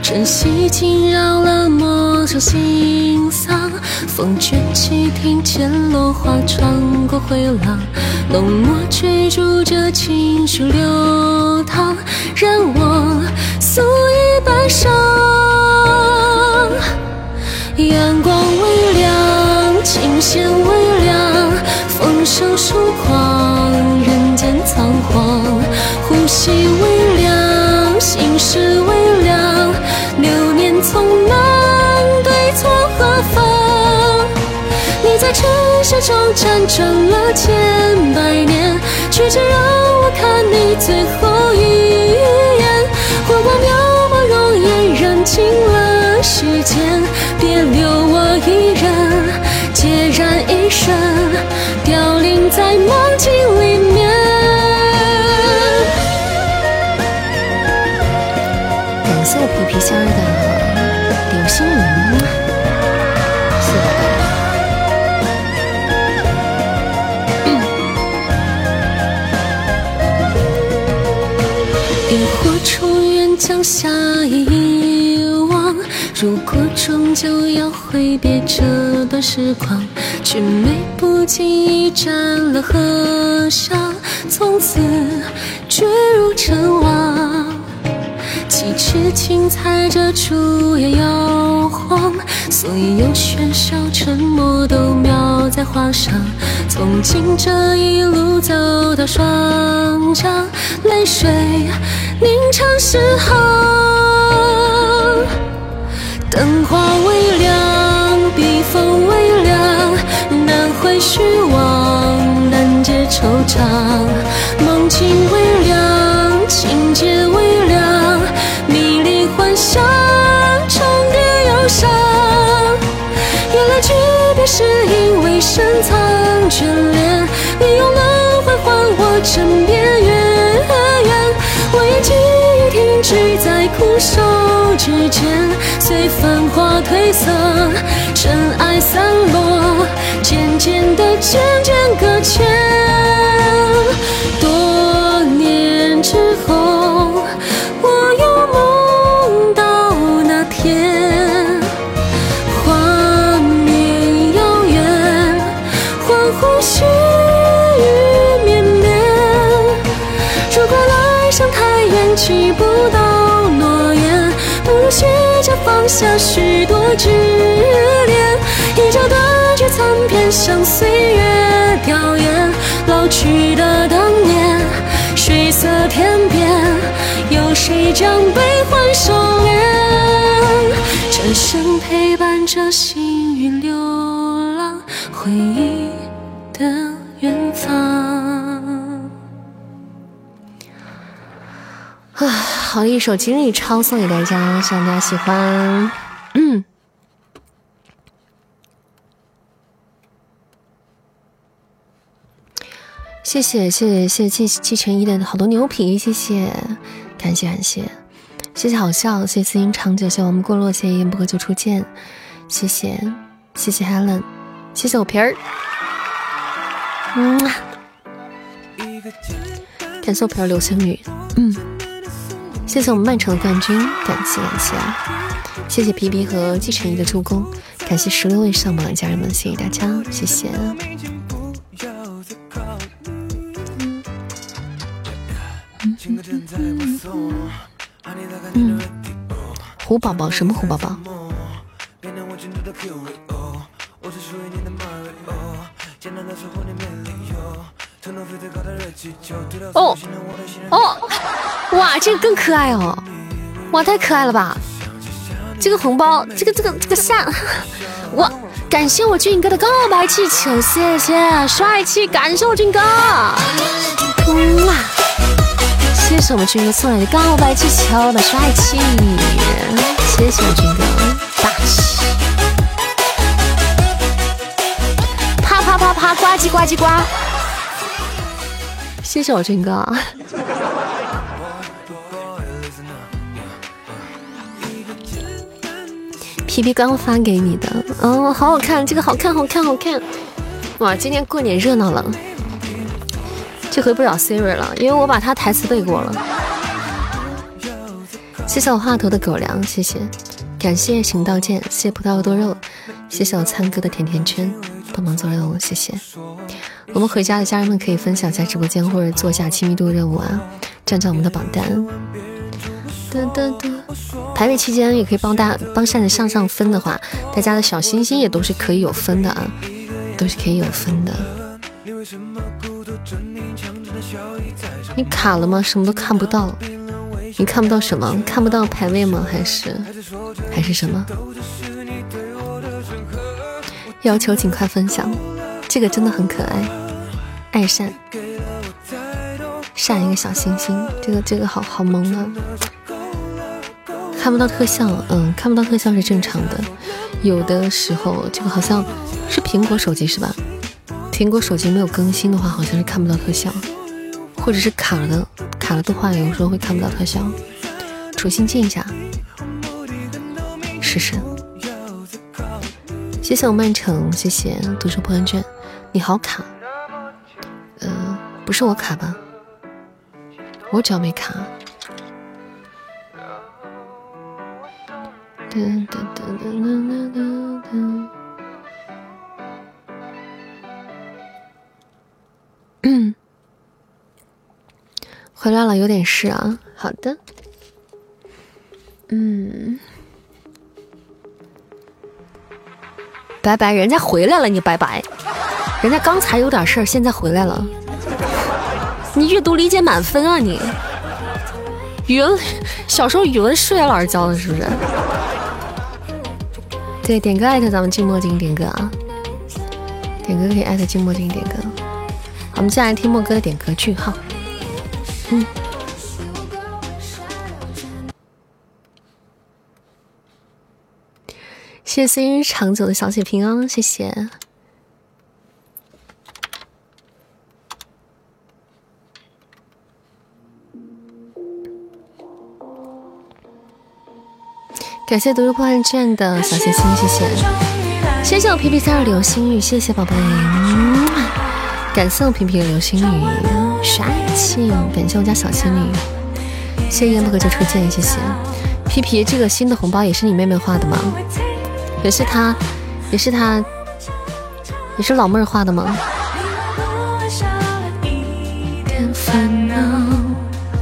晨曦惊扰了陌上心桑，风卷起，庭前落花穿过回廊，浓墨追逐着情绪流淌，任我素衣半裳。阳光微凉，琴弦微凉，风声疏狂，人间仓皇，呼吸微凉，心事微凉，流年匆忙，对错何妨？你在尘世中辗转了千百年，却只让我看你最后一眼，火光渺茫，容颜燃尽了世间。别留我一人，孑然一身，凋零在梦境里面。感谢皮皮仙的流星雨，谢谢大家。萤火虫愿将夏一，如果终究要挥别这段时光，却美不经意沾了河上，从此坠入尘网。几尺青踩着竹叶摇晃，所以有喧嚣沉默都描在画上。从今这一路走到双江，泪水凝成诗行。灯花微亮，笔锋微凉，难挥虚妄，难解惆怅。梦境微凉，情节微凉，迷离幻想，重叠忧伤。原来诀别是因为深藏眷恋，你用轮回换我枕边月圆。我愿记忆停止在枯瘦指尖，随繁华褪色，尘埃散落，渐渐的渐渐搁浅。多年之后，下许多执念，一朝断句残篇，向岁月吊唁。老去的当年，水色天边，有谁将悲欢收敛？这声陪伴着心好一首今日超送给大家，希望大家喜欢。嗯，谢谢谢谢谢谢季季晨一的好多牛皮，谢谢，感谢感谢，谢谢好笑，谢谢思音长久，谢谢我们过落，谢谢一言不合就初见，谢谢谢谢 Helen，谢谢我皮儿，嗯，感谢我皮儿流星雨，嗯。谢谢我们曼城的冠军，感谢感谢，谢谢皮皮和季晨一的助攻，感谢十六位上榜的家人们，谢谢大家，谢谢。嗯，虎宝宝什么虎宝宝？哦哦，哇，这个更可爱哦！哇，太可爱了吧！这个红包，这个这个这个下，<laughs> 哇！感谢我俊哥的告白气球，谢谢帅气，感谢我俊哥，哇！谢谢我们俊哥送来的告白气球的帅气，谢谢我俊哥，大气！啪啪啪啪，呱唧呱唧呱！谢谢我俊哥。皮皮刚发给你的，哦，好好看，这个好看，好看，好看，哇，今天过年热闹了，这回不找 Siri 了，因为我把他台词背过了。谢谢我画头的狗粮，谢谢，感谢行道剑，谢谢葡萄多肉，谢谢我灿哥的甜甜圈，帮忙做任务，谢谢。我们回家的家人们可以分享一下直播间，或者做一下亲密度任务啊，占占我们的榜单。噔噔噔，排位期间也可以帮大帮扇子上上分的话，大家的小心心也都是可以有分的啊。都是可以有分的。你卡了吗？什么都看不到。你看不到什么？看不到排位吗？还是还是什么？要求尽快分享。这个真的很可爱，爱扇扇一个小星星。这个这个好好萌啊！看不到特效，嗯，看不到特效是正常的。有的时候这个好像。是苹果手机是吧？苹果手机没有更新的话，好像是看不到特效，或者是卡了的，卡了的话，有时候会看不到特效。重新进一下，试试。谢谢我曼城，谢谢读书破万卷。你好卡，呃，不是我卡吧？我只要没卡。噔噔噔噔噔噔噔。嗯，<coughs> 回来了，有点事啊。好的，嗯，拜拜，人家回来了，你拜拜。人家刚才有点事儿，现在回来了。你阅读理解满分啊，你语文小时候语文数学老师教的，是不是？对，点歌艾特咱们静墨镜点歌啊，点歌可以艾特静墨镜点歌。我们接下来听莫哥的点歌句号。嗯，谢谢思雨长久的小血瓶哦，谢谢。感谢读书破案卷的小心心，谢谢。谢谢我皮皮三的流星雨，谢谢宝贝。感谢我皮皮的流星雨，帅气！感谢我家小仙女，谢谢烟不可就初见，谢谢皮皮。这个新的红包也是你妹妹画的吗？也是她，也是她，也是老妹儿画的吗？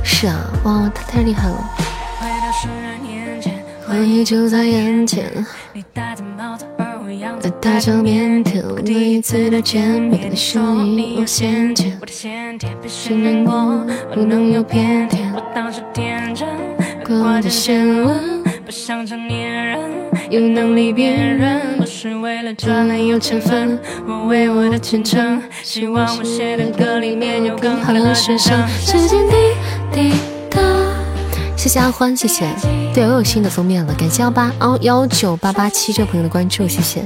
是啊，哇，她太厉害了！回忆就在眼前。大场面，头一次的见面，你声音我先见，别信任我，不能有偏见。我当时天真，过着先问，不想成年人，有能力辨认，不是为了赚来有钱分。我为我的前程，希望我写的歌里面有更好的学生。时间滴滴答。谢谢阿欢，谢谢。对，我有新的封面了，感谢幺八哦幺九八八七这位朋友的关注，谢谢。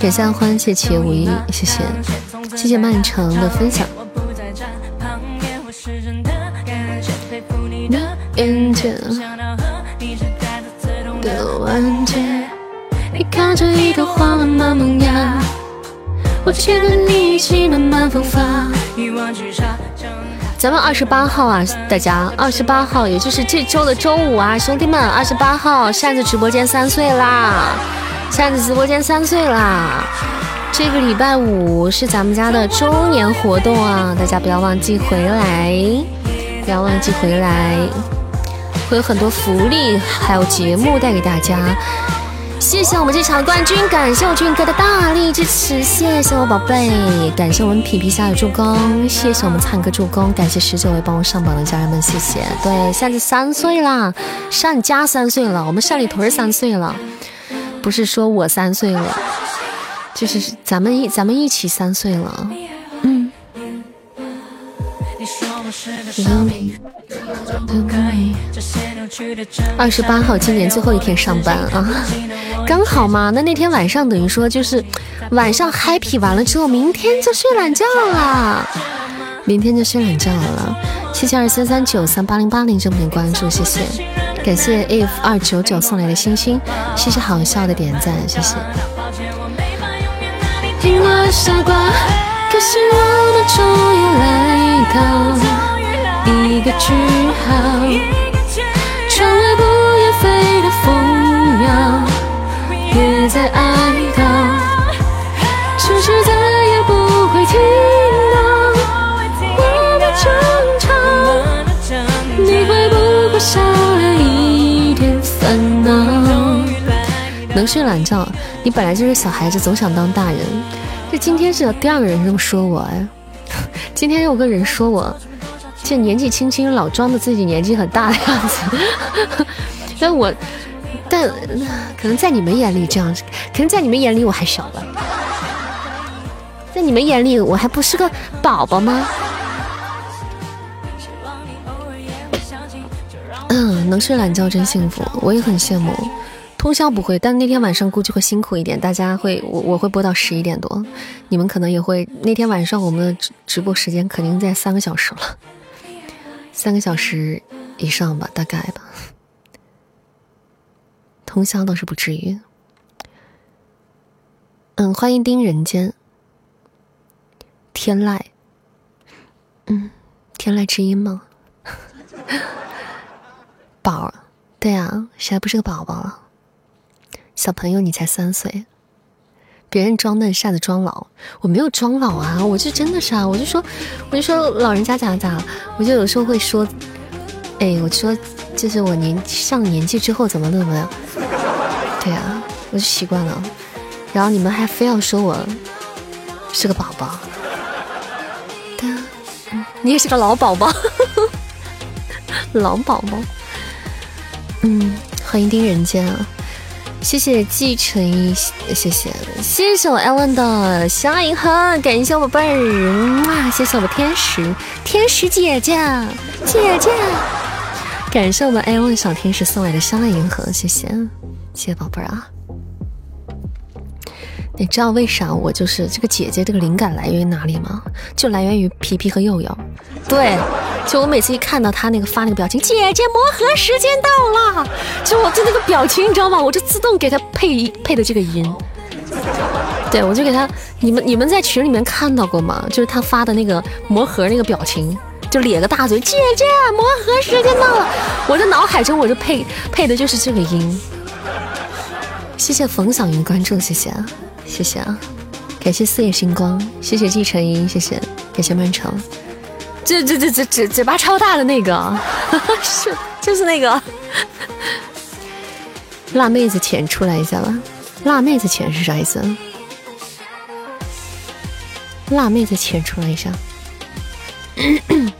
感谢阿欢，谢谢五一，谢谢，谢谢漫长的分享。眼前的完结你看着一朵花慢慢萌芽，我牵着你一起慢慢风发。咱们二十八号啊，大家二十八号，也就是这周的周五啊，兄弟们，二十八号扇子直播间三岁啦，扇子直播间三岁啦，这个礼拜五是咱们家的周年活动啊，大家不要忘记回来，不要忘记回来，会有很多福利，还有节目带给大家。谢谢我们这场冠军，感谢我俊哥的大力支持，谢谢我宝贝，感谢我们皮皮虾的助攻，谢谢我们灿哥助攻，感谢十九位帮我上榜的家人们，谢谢。对，现在三岁啦，善家三岁了，我们善里屯三岁了，不是说我三岁了，就是咱们一咱们一起三岁了，嗯。二十八号，今年最后一天上班啊，刚好嘛。那那天晚上等于说就是晚上 happy 完了之后，明天就睡懒觉了，明天就睡懒觉了。谢谢二三三九三八零八零这么点关注，谢谢，感谢 if 二九九送来的星星，谢谢好笑的点赞，谢谢。听我傻瓜，可是我们终于来到一个句号。窗外不愿飞的蜂鸟，也在哀悼，只是再也不会听到我们争吵。你会不会少了一点烦恼？能睡懒觉，你本来就是小孩子，总想当大人。今天是第二个人这么说我哎，<laughs> 今天有个人说我，这年纪轻轻老装的自己年纪很大的样子，<laughs> 但我，但可能在你们眼里这样，可能在你们眼里我还小吧，在你们眼里我还不是个宝宝吗？嗯，能睡懒觉真幸福，我也很羡慕。通宵不会，但那天晚上估计会辛苦一点。大家会，我我会播到十一点多，你们可能也会。那天晚上我们的直直播时间肯定在三个小时了，三个小时以上吧，大概吧。通宵倒是不至于。嗯，欢迎丁人间，天籁，嗯，天籁之音吗？<laughs> 宝，对啊，谁还不是个宝宝了？小朋友，你才三岁，别人装嫩，晒的装老，我没有装老啊，我就真的是啊，我就说，我就说老人家咋咋，我就有时候会说，哎，我说就是我年上年纪之后怎么怎么样，对啊，我就习惯了，然后你们还非要说我是个宝宝，对啊，你也是个老宝宝，<laughs> 老宝宝，嗯，欢迎丁人间啊。谢谢季承一，谢谢谢谢我艾文的小爱银河，感谢我贝儿，哇，谢谢我们天使天使姐姐姐姐，感谢我们艾文小天使送来的相爱银河，谢谢谢谢宝贝儿啊。你知道为啥我就是这个姐姐这个灵感来源于哪里吗？就来源于皮皮和佑佑。对，就我每次一看到他那个发那个表情，姐姐魔盒时间到了，就我就那个表情，你知道吗？我就自动给他配配的这个音。对，我就给他，你们你们在群里面看到过吗？就是他发的那个魔盒那个表情，就咧个大嘴，姐姐魔盒时间到了，我的脑海中我就配配的就是这个音。谢谢冯小云关注，谢谢啊。谢谢啊，感谢四野星光，谢谢季晨英，谢谢，感谢漫长，这这这这嘴嘴巴超大的那个，<laughs> 是就是那个辣妹子钱出来一下吧，辣妹子钱是啥意思？辣妹子钱出来一下，<coughs> 噔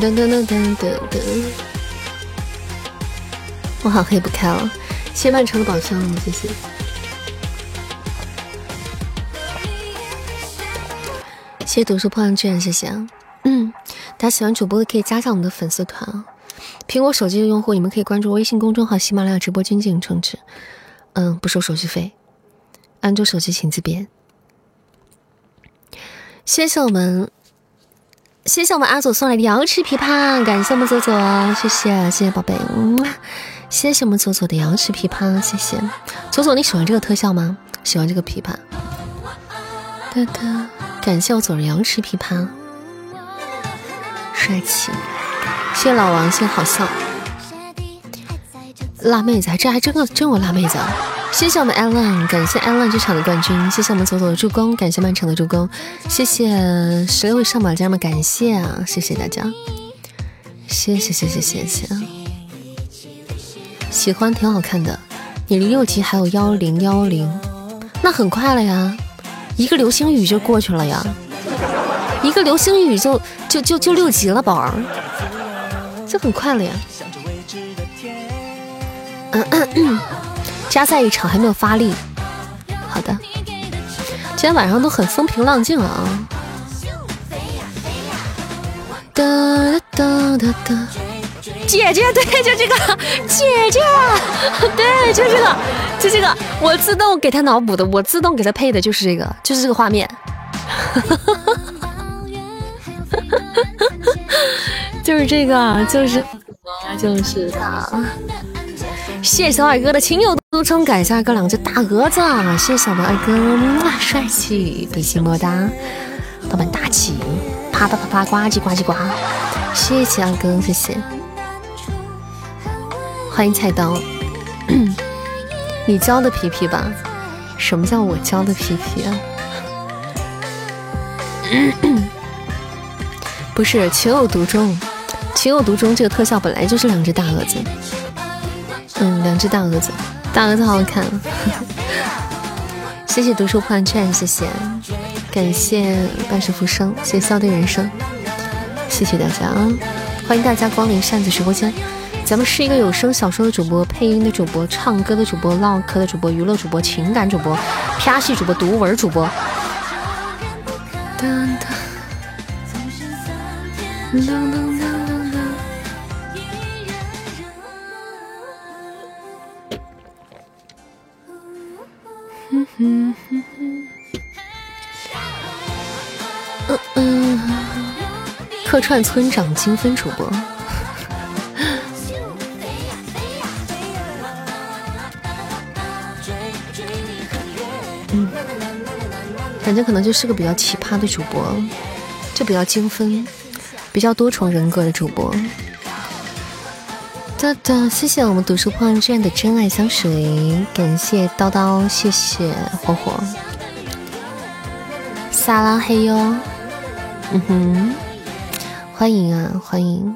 噔噔噔噔噔噔。我好黑不开了，谢曼城的宝箱，谢谢。谢谢读书破浪卷，谢谢。嗯，大家喜欢主播的可以加上我们的粉丝团啊。苹果手机的用户，你们可以关注微信公众号“喜马拉雅直播间”进行充值，嗯，不收手续费。安卓手机请自便。谢谢我们，谢谢我们阿左送来的瑶池琵琶，感谢我们左左，谢谢谢谢宝贝，嗯。谢谢我们左左的瑶池琵琶，谢谢左左，你喜欢这个特效吗？喜欢这个琵琶？哒哒，感谢我左的瑶池琵琶，帅气！谢谢老王，谢谢好笑，辣妹子，这还真个真有辣妹子！谢谢我们艾浪感谢艾浪这场的冠军，谢谢我们左左的助攻，感谢漫长的助攻，谢谢十六位上榜家人们，感谢啊，谢谢大家，谢谢谢谢谢谢。喜欢挺好看的，你离六级还有幺零幺零，那很快了呀，一个流星雨就过去了呀，一个流星雨就就就就六级了，宝儿，这很快了呀。嗯嗯嗯，加赛一场还没有发力，好的，今天晚上都很风平浪静了啊。哒哒哒哒。姐姐，对，就这个姐姐，<laughs> 对，就这个，就这个，我自动给他脑补的，我自动给他配的就是这个，就是这个画面。<laughs> 就是这个，就是就是的。谢谢小二哥的情有独钟，感谢二哥两只大蛾子，谢谢小的二哥，帅气，比心么哒，老板大气，啪啪啪啪，呱唧呱唧呱，谢谢二哥，谢谢，欢迎菜刀，你教的皮皮吧？什么叫我教的皮皮啊？不是情有独钟，情有独钟这个特效本来就是两只大蛾子，嗯，两只大蛾子，大蛾子好好看。<laughs> 谢谢读书换券，谢谢，感谢半世浮生，谢谢笑对人生，谢谢大家啊！欢迎大家光临扇子直播间，咱们是一个有声小说的主播、配音的主播、唱歌的主播、唠嗑的主播、娱乐主播、情感主播、啪戏主播、读文主播。客串村长精分主播，感觉可能就是个比较奇葩的主播，就比较精分。比较多重人格的主播，哒哒，谢谢我们读书破万卷的真爱香水，感谢叨叨，谢谢火火，撒拉嘿哟，嗯哼，欢迎啊，欢迎，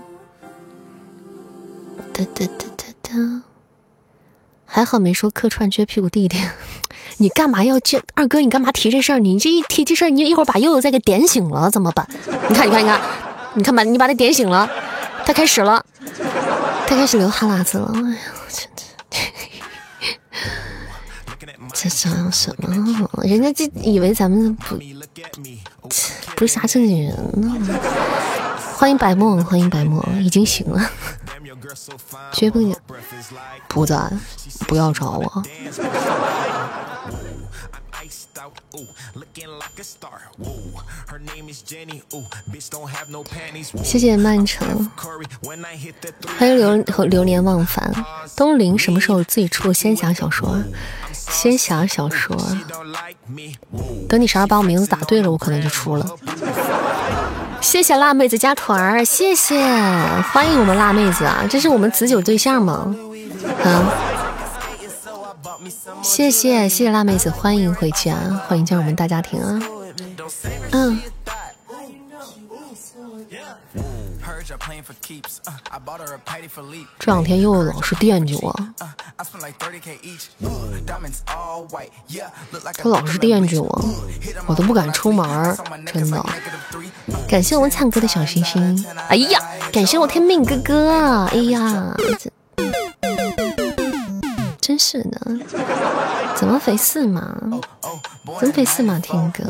哒哒哒哒哒，还好没说客串撅屁股弟弟，你干嘛要撅二哥？你干嘛提这事儿？你这一提这事儿，你一会儿把悠悠再给点醒了怎么办？你看，你看，你看。你看吧，你把他点醒了，他开始了，他开始流哈喇子了。哎呀，我真的，这想什么？人家就以为咱们不不是啥正经人呢。欢迎白沫，欢迎白沫，已经醒了，绝不不在，不要找我。谢谢曼城，欢迎流流连忘返。东林什么时候自己出仙侠小说？仙侠小说，等你啥时候把我名字打对了，我可能就出了。谢谢辣妹子加团儿，谢谢，欢迎我们辣妹子啊！这是我们子酒对象吗？啊。谢谢谢谢辣妹子，欢迎回去啊，欢迎加入我们大家庭啊！嗯。这两天又老是惦记我，他老是惦记我，我都不敢出门，真的。感谢我们灿哥的小星星，哎呀，感谢我天命哥哥，哎呀。真是的，怎么回事嘛？怎么回事嘛？天哥，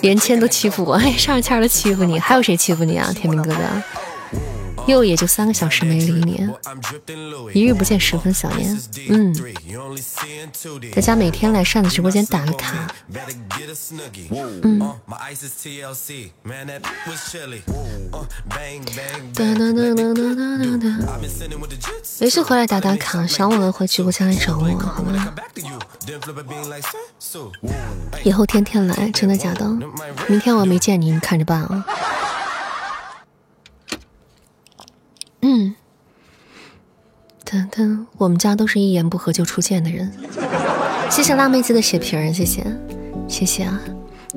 连谦都欺负我，哎，上签都欺负你，还有谁欺负你啊？天明哥哥。又也就三个小时没理你，一日不见十分想念。嗯，在家每天来扇子直播间打个卡。嗯。没事回来打打卡，想我了回直播间来找我，好吗？以后天天来，真的假的？明天我没见你，你看着办啊。嗯，等等，我们家都是一言不合就出现的人。谢谢辣妹子的血瓶儿，谢谢，谢谢啊！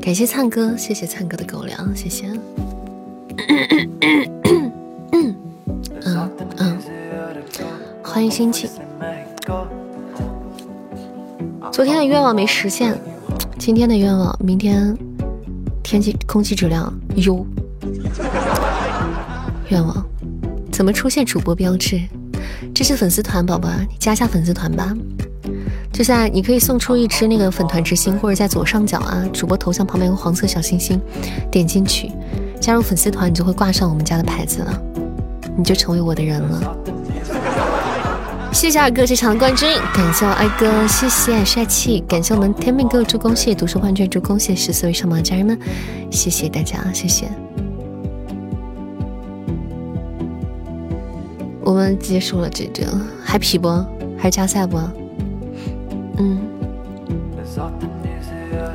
感谢灿哥，谢谢灿哥的狗粮，谢谢。嗯嗯，欢迎心情。昨天的愿望没实现，今天的愿望，明天天气空气质量优。愿望。怎么出现主播标志？这是粉丝团，宝宝，你加下粉丝团吧。就在你可以送出一支那个粉团之星，或者在左上角啊，主播头像旁边有个黄色小星星，点进去加入粉丝团，你就会挂上我们家的牌子了，你就成为我的人了。谢谢二哥这场的冠军，感谢我二哥，谢谢帅气，感谢我们天命哥助攻，谢谢读书幻卷助攻，谢谢十四位上榜家人们，谢谢大家，谢谢。我们结束了这这还皮不？还是加赛不？嗯，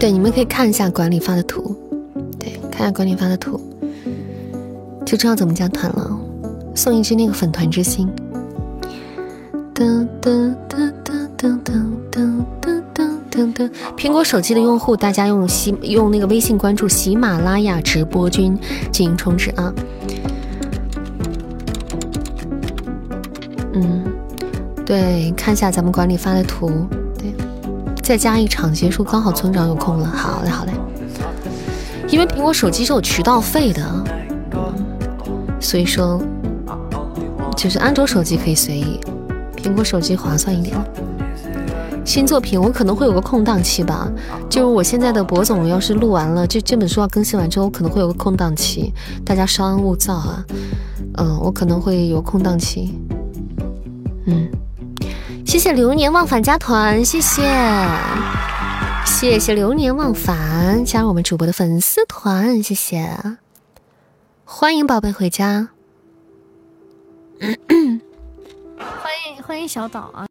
对，你们可以看一下管理发的图，对，看一下管理发的图，就知道怎么加团了。送一只那个粉团之心。噔噔噔噔噔噔噔噔噔噔。苹果手机的用户，大家用喜用那个微信关注喜马拉雅直播君进行充值啊。对，看一下咱们管理发的图，对，再加一场结束，刚好村长有空了。好嘞，好嘞。因为苹果手机是有渠道费的，所以说就是安卓手机可以随意。苹果手机划算一点。新作品我可能会有个空档期吧，就是我现在的博总要是录完了，这这本书要更新完之后，可能会有个空档期，大家稍安勿躁啊。嗯，我可能会有空档期。嗯，谢谢流年忘返加团，谢谢，谢谢流年忘返加入我们主播的粉丝团，谢谢，欢迎宝贝回家。<coughs> 欢迎欢迎小岛啊！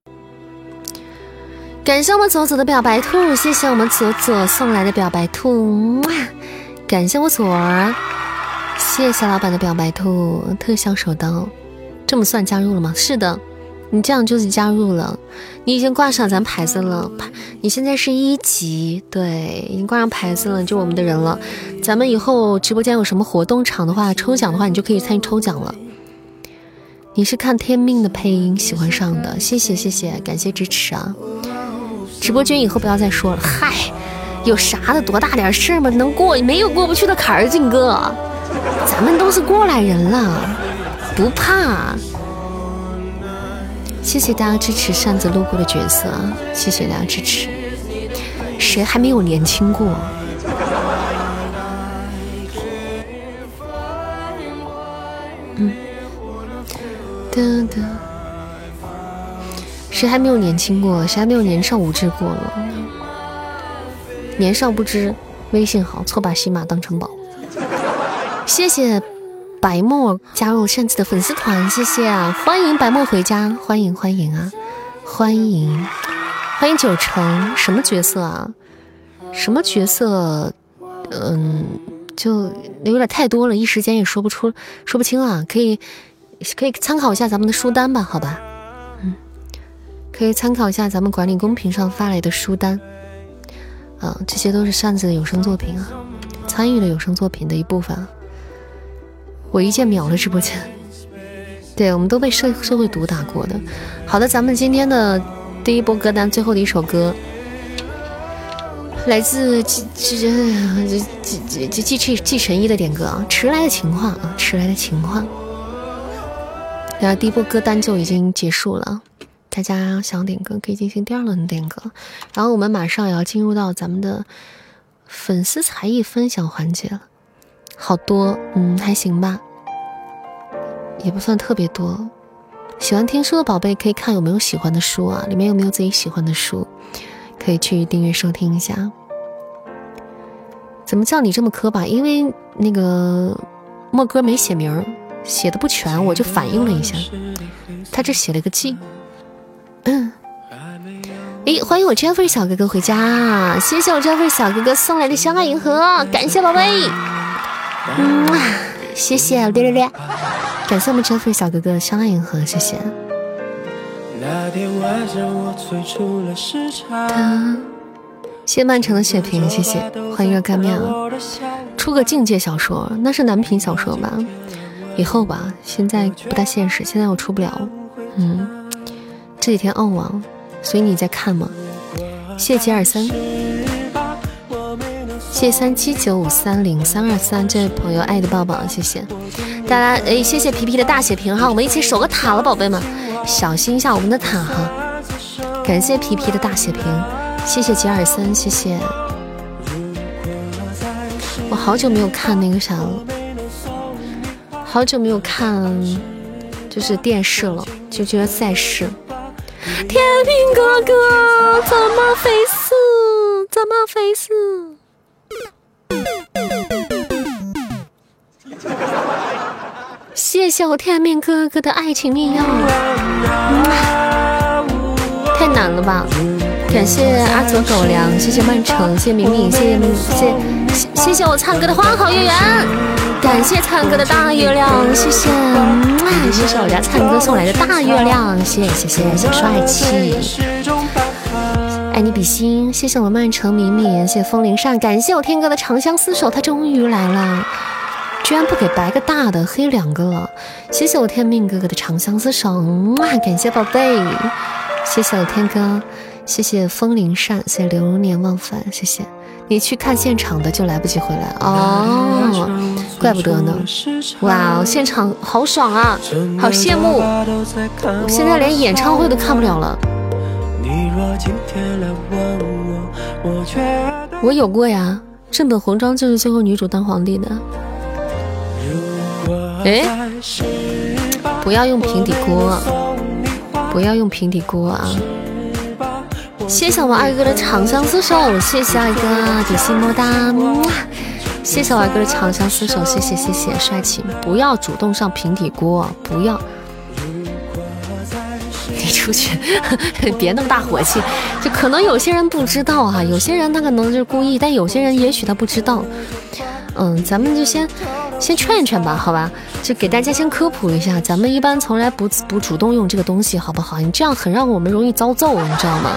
感谢我们左左的表白兔，谢谢我们左左送来的表白兔，感谢我左儿，谢谢老板的表白兔，特效手刀，这么算加入了吗？是的，你这样就是加入了，你已经挂上咱牌子了，你现在是一级，对，已经挂上牌子了，就我们的人了。咱们以后直播间有什么活动场的话，抽奖的话，你就可以参与抽奖了。你是看天命的配音喜欢上的，谢谢谢谢，感谢支持啊！直播间以后不要再说了，嗨，有啥的，多大点事儿嘛，能过没有过不去的坎儿，静哥，咱们都是过来人了，不怕。谢谢大家支持扇子路过的角色，谢谢大家支持。谁还没有年轻过？嗯。哒哒，谁还没有年轻过？谁还没有年少无知过了？年少不知，微信好，错把喜马当成宝。谢谢白墨加入扇子的粉丝团，谢谢啊！欢迎白墨回家，欢迎欢迎啊！欢迎欢迎九成，什么角色啊？什么角色？嗯，就有点太多了，一时间也说不出，说不清啊，可以。可以参考一下咱们的书单吧，好吧，嗯，可以参考一下咱们管理公屏上发来的书单，啊，这些都是扇子的有声作品啊，参与了有声作品的一部分。我一键秒了直播间，对我们都被社社会毒打过的。好的，咱们今天的第一波歌单最后的一首歌，来自继继继继继继继承一的点歌啊，迟来的情况啊，迟来的情况。啊第一波歌单就已经结束了，大家想点歌可以进行第二轮点歌，然后我们马上也要进入到咱们的粉丝才艺分享环节了。好多，嗯，还行吧。也不算特别多。喜欢听书的宝贝可以看有没有喜欢的书啊，里面有没有自己喜欢的书，可以去订阅收听一下。怎么叫你这么磕巴？因为那个墨哥没写名儿。写的不全，我就反应了一下，他这写了个记。嗯，诶，欢迎我 Jeffrey 小哥哥回家，谢谢我 Jeffrey 小哥哥送来的相爱银河，感谢宝贝，嗯，谢谢六六六，感谢我们 Jeffrey 小哥哥的相爱银河，谢谢。谢曼城的血瓶，谢谢，欢迎热干面啊，出个境界小说，那是男频小说吧？以后吧，现在不大现实。现在我出不了，嗯，这几天傲网，所以你在看吗？谢杰尔森，谢三七九五三零三二三这位朋友爱的抱抱，谢谢大家，哎，谢谢皮皮的大血瓶哈，我们一起守个塔了，宝贝们，小心一下我们的塔哈。感谢皮皮的大血瓶，谢谢吉尔森，谢谢。我好久没有看那个啥了。好久没有看，就是电视了，就觉得赛事。天平哥哥怎么回事？怎么回事？谢谢我天命哥哥的爱情密钥，太难了吧！感谢阿左狗粮，谢谢曼城，谢谢明明，谢谢谢谢谢我灿哥的花好月圆，感谢灿哥的大月亮，谢谢，谢谢我家灿哥送来的大月亮，谢谢谢谢谢帅气，爱你比心，谢谢我曼城明明，谢谢风铃扇，感谢我天哥的长相厮守，他终于来了。居然不给白个大的，黑两个。谢谢我天命哥哥的长相厮守，哇！感谢宝贝，谢谢我天哥，谢谢风铃扇，谢谢流年忘返，谢谢你去看现场的就来不及回来哦，怪不得呢。哇，现场好爽啊，好羡慕，现在连演唱会都看不了了。我有过呀，正本红妆就是最后女主当皇帝的。哎，不要用平底锅，不要用平底锅啊！谢谢我们二哥的长相厮守，谢谢二哥比心么哒，谢谢我二哥的长相厮守，谢谢谢谢帅气，不要主动上平底锅，不要，你出去，<laughs> 别那么大火气，就可能有些人不知道哈，有些人他可能就是故意，但有些人也许他不知道，嗯，咱们就先。先劝一劝吧，好吧，就给大家先科普一下，咱们一般从来不不主动用这个东西，好不好？你这样很让我们容易遭揍，你知道吗？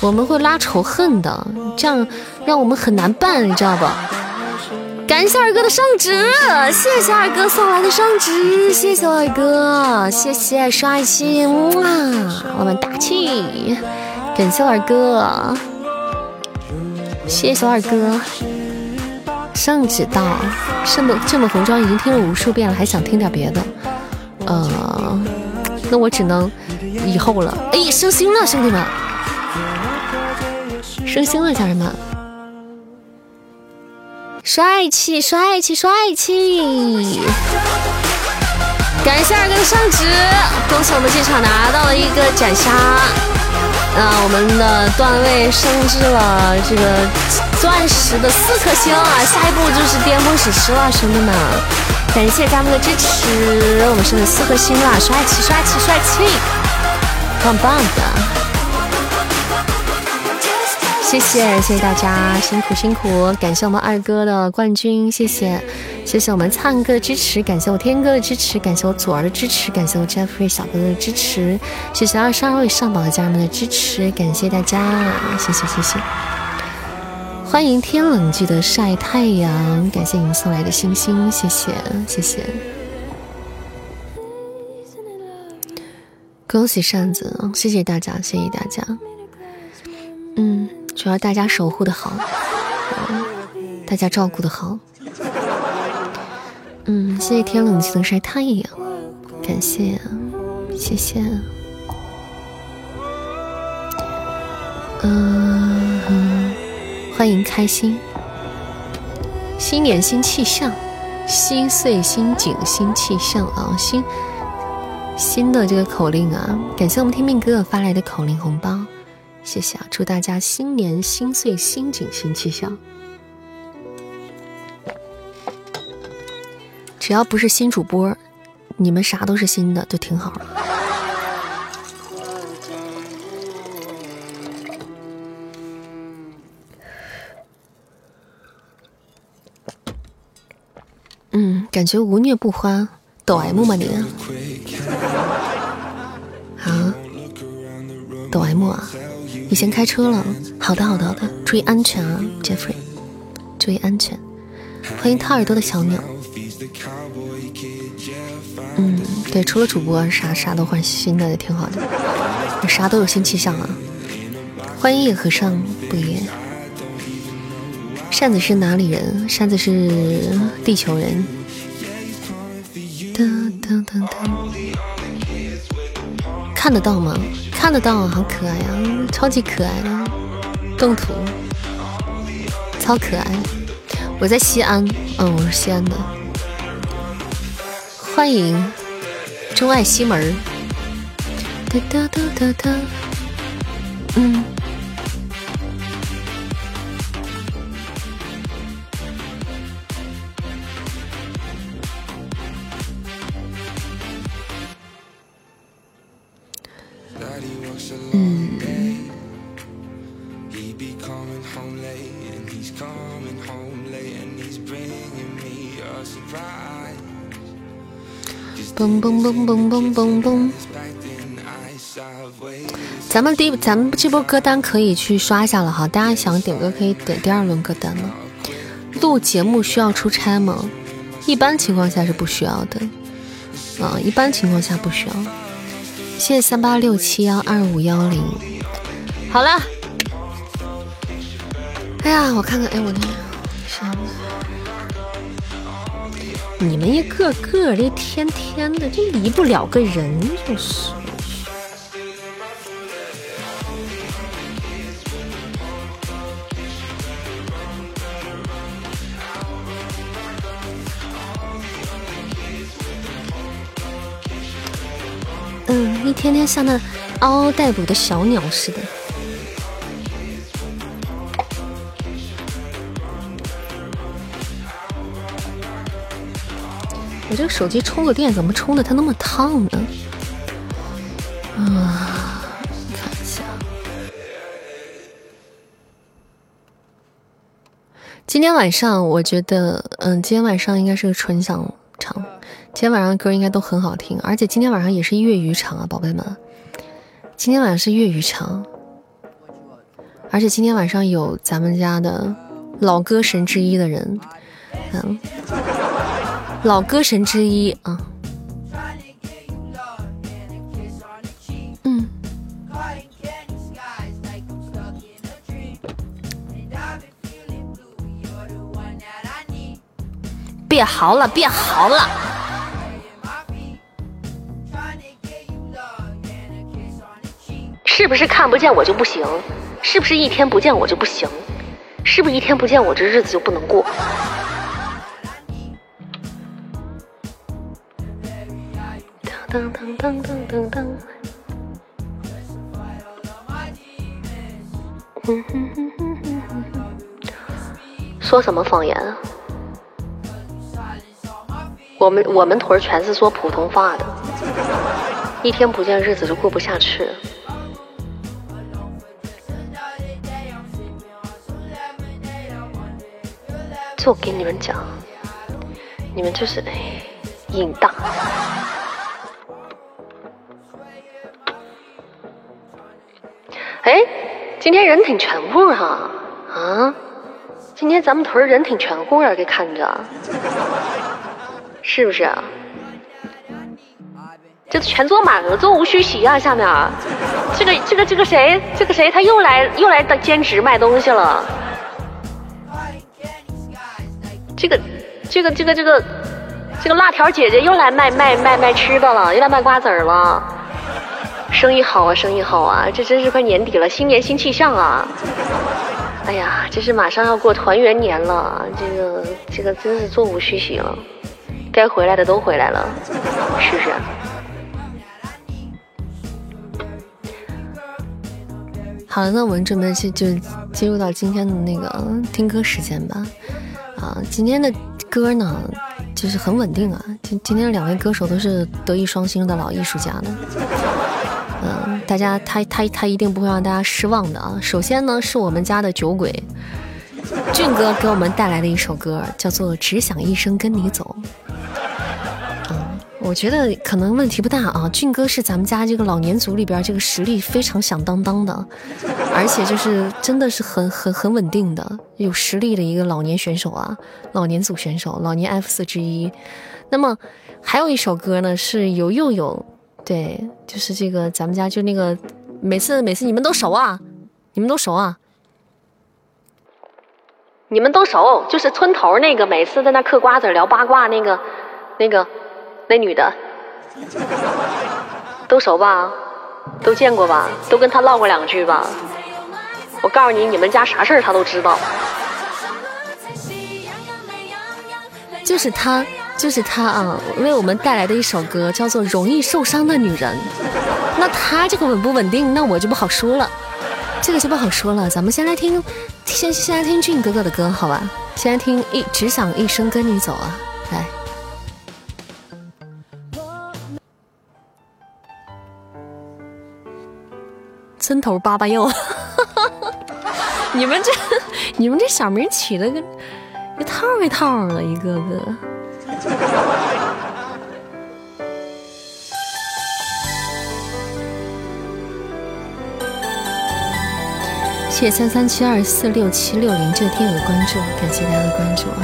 我们会拉仇恨的，这样让我们很难办，你知道不？感谢二哥的圣旨，谢谢二哥送来的圣旨，谢谢二哥，谢谢帅气，哇，我们打气，感谢二哥，谢谢二哥。圣旨到，圣么这么红妆已经听了无数遍了，还想听点别的？呃，那我只能以后了。哎，升星了，兄弟们，升星了，家人们，帅气，帅气，帅气！感谢二哥的圣旨，恭喜我们这场拿到了一个斩杀。那我们的段位升至了这个钻石的四颗星啊！下一步就是巅峰史诗了，兄弟们，感谢咱们的支持，我们升了四颗星了，帅气帅气帅气，棒棒的！谢谢谢谢大家，辛苦辛苦，感谢我们二哥的冠军，谢谢。谢谢我们灿哥的支持，感谢我天哥的支持，感谢我左儿的支持，感谢我 Jeffrey 小哥哥的支持，谢谢二十二位上榜的家人们的支持，感谢大家，谢谢谢谢。欢迎天冷记得晒太阳，感谢您送来的星星，谢谢谢谢。恭喜扇子，谢谢大家，谢谢大家。嗯，主要大家守护的好，大家照顾的好。嗯，谢谢天冷记得晒太阳，感谢，谢谢。嗯，欢迎开心，新年新气象，新岁新景新气象啊！新新的这个口令啊，感谢我们天命哥哥发来的口令红包，谢谢啊！祝大家新年新岁新景新气象。只要不是新主播，你们啥都是新的，就挺好。嗯，感觉无虐不欢，抖 M 吗你？啊，抖 M 啊？你先开车了？好的，好的，好的，注意安全啊，Jeffrey，注意安全。欢迎掏耳朵的小鸟。嗯，对，除了主播，啥啥都换新的，也挺好的，啥都有新气象啊！欢迎野和尚不夜，扇子是哪里人？扇子是地球人。看得到吗？看得到，好可爱呀，超级可爱的动图，超可爱。我在西安，嗯，我是西安的。欢迎钟爱西门哒哒哒哒哒，嗯。嘣嘣嘣嘣嘣嘣！咱们第咱们这波歌单可以去刷下了哈，大家想点歌可以点第二轮歌单吗？录节目需要出差吗？一般情况下是不需要的啊，一般情况下不需要。谢谢三八六七幺二五幺零。好了，哎呀，我看看，哎，我那你们一个个的，天天的就离不了个人，就是。嗯，一天天像那嗷嗷待哺的小鸟似的。这个手机充个电，怎么充的它那么烫呢？啊，看一下，今天晚上我觉得，嗯，今天晚上应该是个纯享场，今天晚上的歌应该都很好听，而且今天晚上也是粤语场啊，宝贝们，今天晚上是粤语场，而且今天晚上有咱们家的老歌神之一的人，嗯。老歌神之一啊，嗯，别嚎了，别嚎了，是不是看不见我就不行？是不是一天不见我就不行？是不是一天不见我这日子就不能过？噔噔噔噔噔噔。说什么方言啊？我们我们屯全是说普通话的，一天不见日子就过不下去。就给你们讲，你们就是瘾大。哎，今天人挺全乎哈啊！今天咱们屯人挺全乎啊，给看着，是不是？这全坐满了，座无虚席啊！下面这个这个这个谁？这个谁？他又来又来当兼职卖东西了。这个这个这个这个这个辣条姐姐又来卖卖卖卖吃的了，又来卖瓜子了。生意好啊，生意好啊！这真是快年底了，新年新气象啊！哎呀，这是马上要过团圆年了，这个这个真是座无虚席了，该回来的都回来了，是不是？好了，那我们准备去就进入到今天的那个听歌时间吧。啊，今天的歌呢，就是很稳定啊。今今天的两位歌手都是德艺双馨的老艺术家了。嗯，大家他他他一定不会让大家失望的啊！首先呢，是我们家的酒鬼俊哥给我们带来的一首歌，叫做《只想一生跟你走》。嗯，我觉得可能问题不大啊。俊哥是咱们家这个老年组里边这个实力非常响当当的，而且就是真的是很很很稳定的有实力的一个老年选手啊，老年组选手，老年 F 四之一。那么还有一首歌呢，是由佑佑。对，就是这个，咱们家就那个，每次每次你们都熟啊，你们都熟啊，你们都熟，就是村头那个，每次在那嗑瓜子聊八卦那个，那个那女的，都熟吧？都见过吧？都跟他唠过两句吧？我告诉你，你们家啥事儿他都知道，就是他。就是他啊，为我们带来的一首歌叫做《容易受伤的女人》。那他这个稳不稳定，那我就不好说了，这个就不好说了。咱们先来听，先先来听俊哥哥的歌，好吧？先来听一只想一生跟你走啊，来。村头八八药，<laughs> 你们这你们这小名起的跟一套一套的，一个个。<laughs> 谢谢三三七二四六七六零这个听友的关注，感谢大家的关注啊！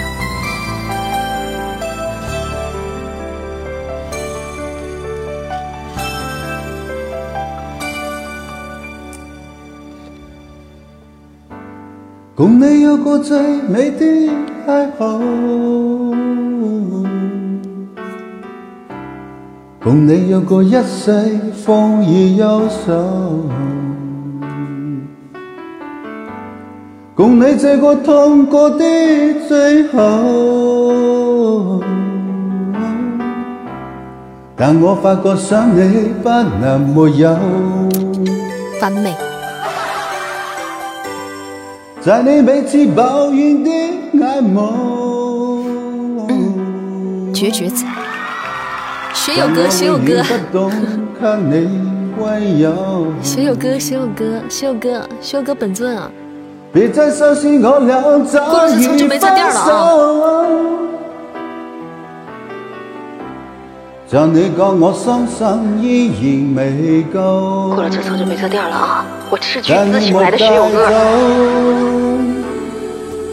共你有过最美的邂逅，共你有过一世风雨忧愁，共你这个痛过的最后。但我发觉想你不能没有，完美。在你每次抱怨的绝绝子，学友哥，学友哥，学友哥，学友哥，学友哥，学友哥本尊啊！别再相信我俩早已分手。像你讲我伤心依然未够。过了这层就没这店了啊！我斥巨资请来的学友哥。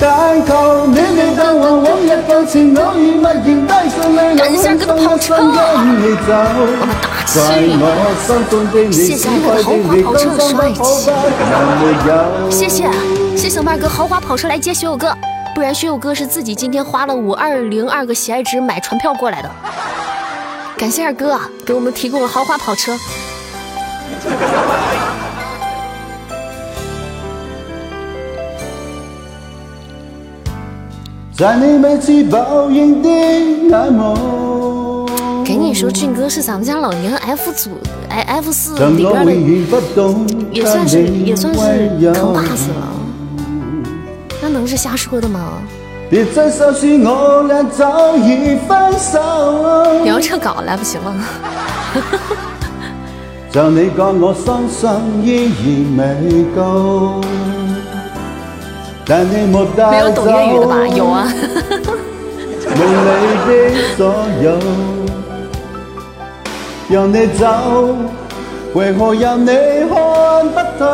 但求你未淡忘往日旧情，我愿默然带上泪流，很想一生跟你走。在我心中的你，只爱的你，今生不可能没有。谢谢，谢谢我们二哥豪华跑车来接学友哥，不然学友哥是自己今天花了五二零二个喜爱值买船票过来的。感谢二哥给我们提供了豪华跑车。在你每次抱怨的你说，俊哥是咱们家老年 F 组哎 F 四里边的，也算是也算是扛把子了。那能是瞎说的吗？别再相信我俩早已分手。你要撤稿来不及了。<laughs> 就你讲我伤心依然未够，没有懂粤语的吧？有啊。<laughs> 的所有，让你走，为何让你看不透？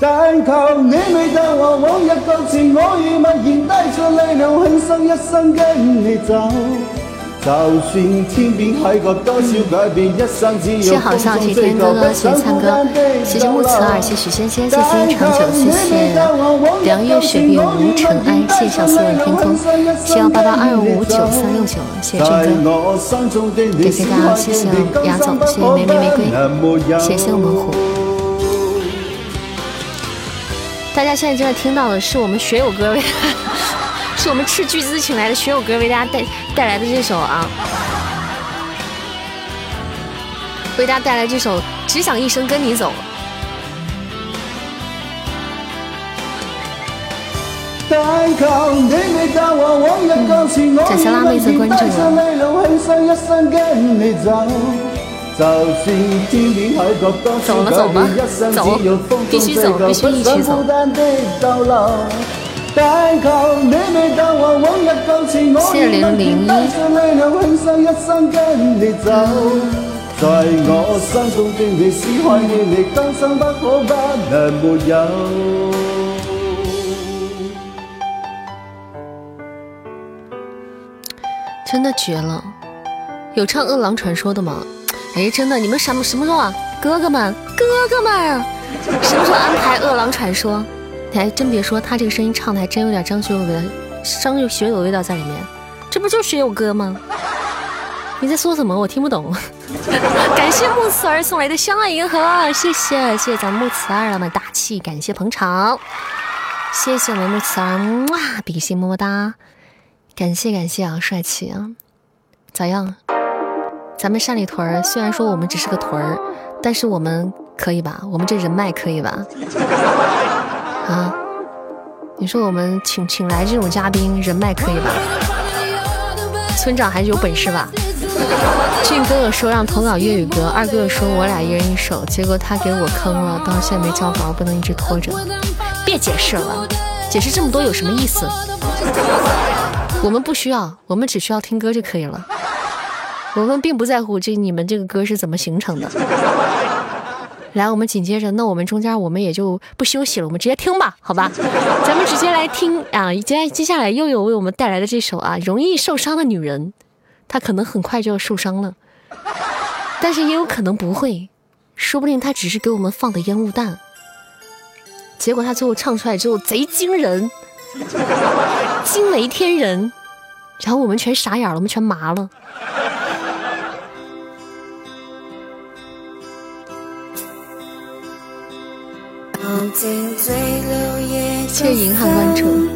但求你未淡忘往日旧情，我愿默然带着泪流，很想一生跟你走。就算天边海角多少改变，一生只有风中追求，不想孤单的谢谢木慈儿，谢谢轩轩，谢谢长久，谢谢凉月雪碧无尘埃，谢谢小四望天空，七幺八八二五九三六九，谢谢俊哥，感谢大家，谢谢雅总，谢谢玫瑰玫瑰，谢谢我们虎。大家现在正在听到的是我们学友歌。为，是我们斥巨资请来的学友哥为大家带带来的这首啊，为大家带来这首《只想一生跟你走》。感谢辣妹子关注我。走了走吧，走，必须走，必须一起走。谢零零一。真的绝了，有唱《饿狼传说》的吗？<tsk> 哎，真的，你们什么什么时候啊，哥哥们，哥哥们，什么时候安排《饿狼传说》？还，真别说，他这个声音唱的还真有点张学友的张学友味道在里面，这不就学友哥吗？你在说什么？我听不懂。<laughs> 感谢木慈儿送来的相爱银河，谢谢谢谢咱们木慈儿那么大气，感谢捧场，谢谢我们木慈儿，哇，比心么么哒，感谢感谢啊，帅气啊，咋样？咱们山里屯儿虽然说我们只是个屯儿，但是我们可以吧？我们这人脉可以吧？啊，你说我们请请来这种嘉宾，人脉可以吧？村长还是有本事吧？俊哥哥说让投稿粤语歌，二哥哥说我俩一人一首，结果他给我坑了，到现在没交稿，不能一直拖着。别解释了，解释这么多有什么意思？我们不需要，我们只需要听歌就可以了。我们并不在乎这你们这个歌是怎么形成的。来，我们紧接着，那我们中间我们也就不休息了，我们直接听吧，好吧？<laughs> 咱们直接来听啊！接接下来又有为我们带来的这首啊，容易受伤的女人，她可能很快就要受伤了，但是也有可能不会，说不定她只是给我们放的烟雾弹，结果她最后唱出来之后贼惊人，惊为天人，然后我们全傻眼了，我们全麻了。谢谢银汉关注。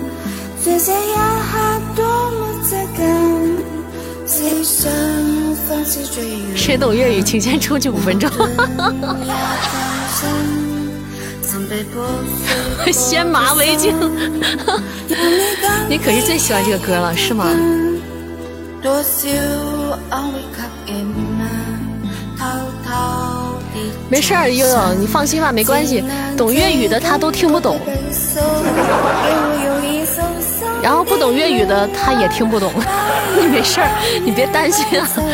谁懂粤语，请先出去五分钟。先麻为敬。你可是最喜欢这个歌了，是吗？没事儿，悠悠，你放心吧，没关系。懂粤语的他都听不懂，然后不懂粤语的他也听不懂。你 <laughs> 没事儿，你别担心啊。<laughs>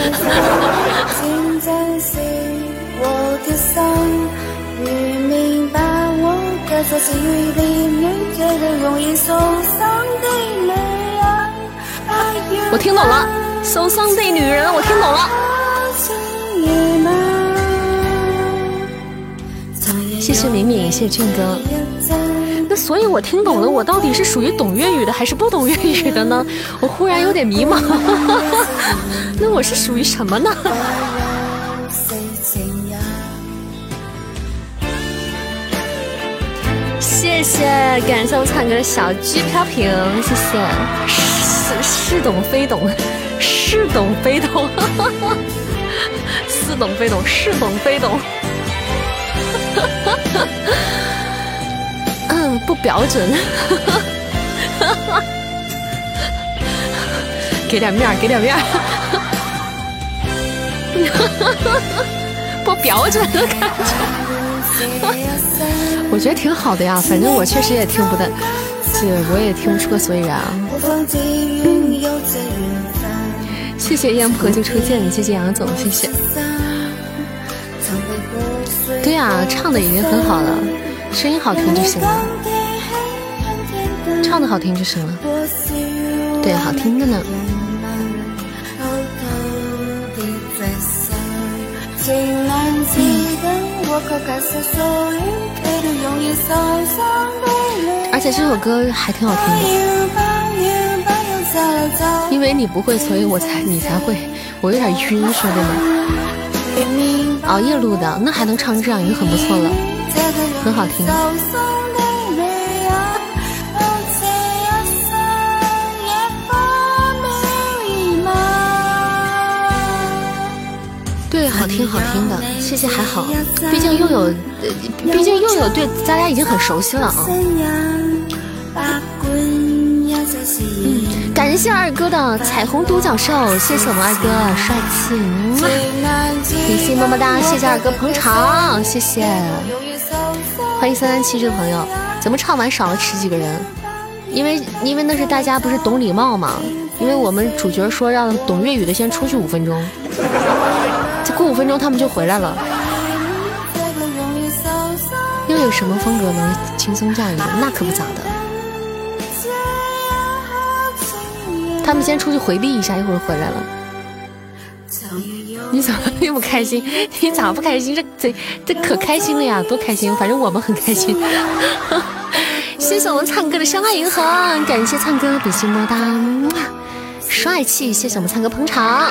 我听懂了，受伤的女人，我听懂了。谢谢敏敏，谢谢俊哥。那所以，我听懂了，我到底是属于懂粤语的，还是不懂粤语的呢？我忽然有点迷茫。<laughs> 那我是属于什么呢？<laughs> 谢谢，感谢我灿哥的小鸡飘屏，谢谢。似 <laughs> 似懂非懂，似懂非懂，似懂非懂，似懂非懂。哈 <laughs> 嗯，不标准。<laughs> 给点面儿，给点面儿。<laughs> 不标准的感觉。我觉得挺好的呀，反正我确实也听不得，这我也听不出个所以然啊。谢谢烟婆就初见，谢谢杨总，谢谢。对呀，唱的已经很好了，声音好听就行了，唱的好听就行了。对，好听的呢。而且这首歌还挺好听的。因为你不会，所以我才你才会，我有点晕，说真的。熬夜录的，那还能唱成这样，已经很不错了，很好听。对，好听好听的，谢谢还好，毕竟又有，毕竟又有对大家已经很熟悉了啊。感谢二哥的彩虹独角兽，谢谢我们二哥帅气，比心么么哒，谢谢二哥捧场，谢谢，欢迎三三七这个朋友，怎么唱完少了十几个人？因为因为那是大家不是懂礼貌嘛，因为我们主角说让懂粤语的先出去五分钟，再过五分钟他们就回来了。又有什么风格能轻松驾驭？那可不咋的。他们先出去回避一下，一会儿回来了。你怎么并不开心？你咋不开心？这这这可开心了呀，多开心！反正我们很开心。<laughs> 谢谢我们灿哥的相爱银河，感谢灿哥比心么哒，帅气！谢谢我们灿哥捧场。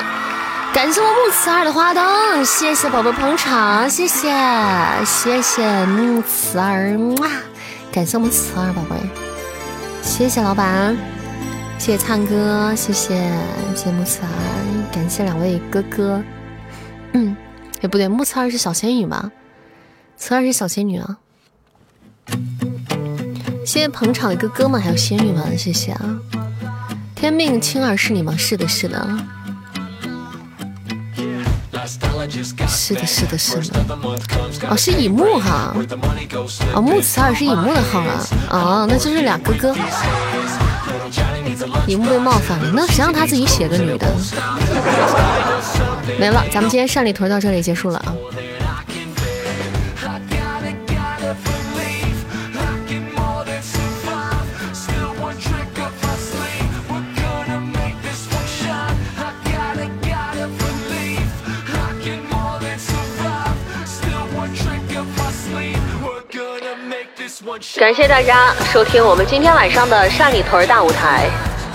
感谢我木慈儿的花灯，谢谢宝贝捧场，谢谢谢谢木慈儿，哇！感谢我们慈儿宝贝，谢谢老板，谢谢灿哥，谢谢谢谢木慈儿，感谢两位哥哥。嗯，哎不对，木慈儿是小仙女吗？慈儿是小仙女啊。谢谢捧场的哥哥们，还有仙女们，谢谢啊！天命青儿是你吗？是的，是的。是的，是的，是的。哦，是乙木哈。哦，木慈儿是乙木的号啊。哦，那就是俩哥哥。乙木被冒犯了，那谁让他自己写个女的？没了，咱们今天善里屯到这里结束了啊。感谢大家收听我们今天晚上的善里屯大舞台，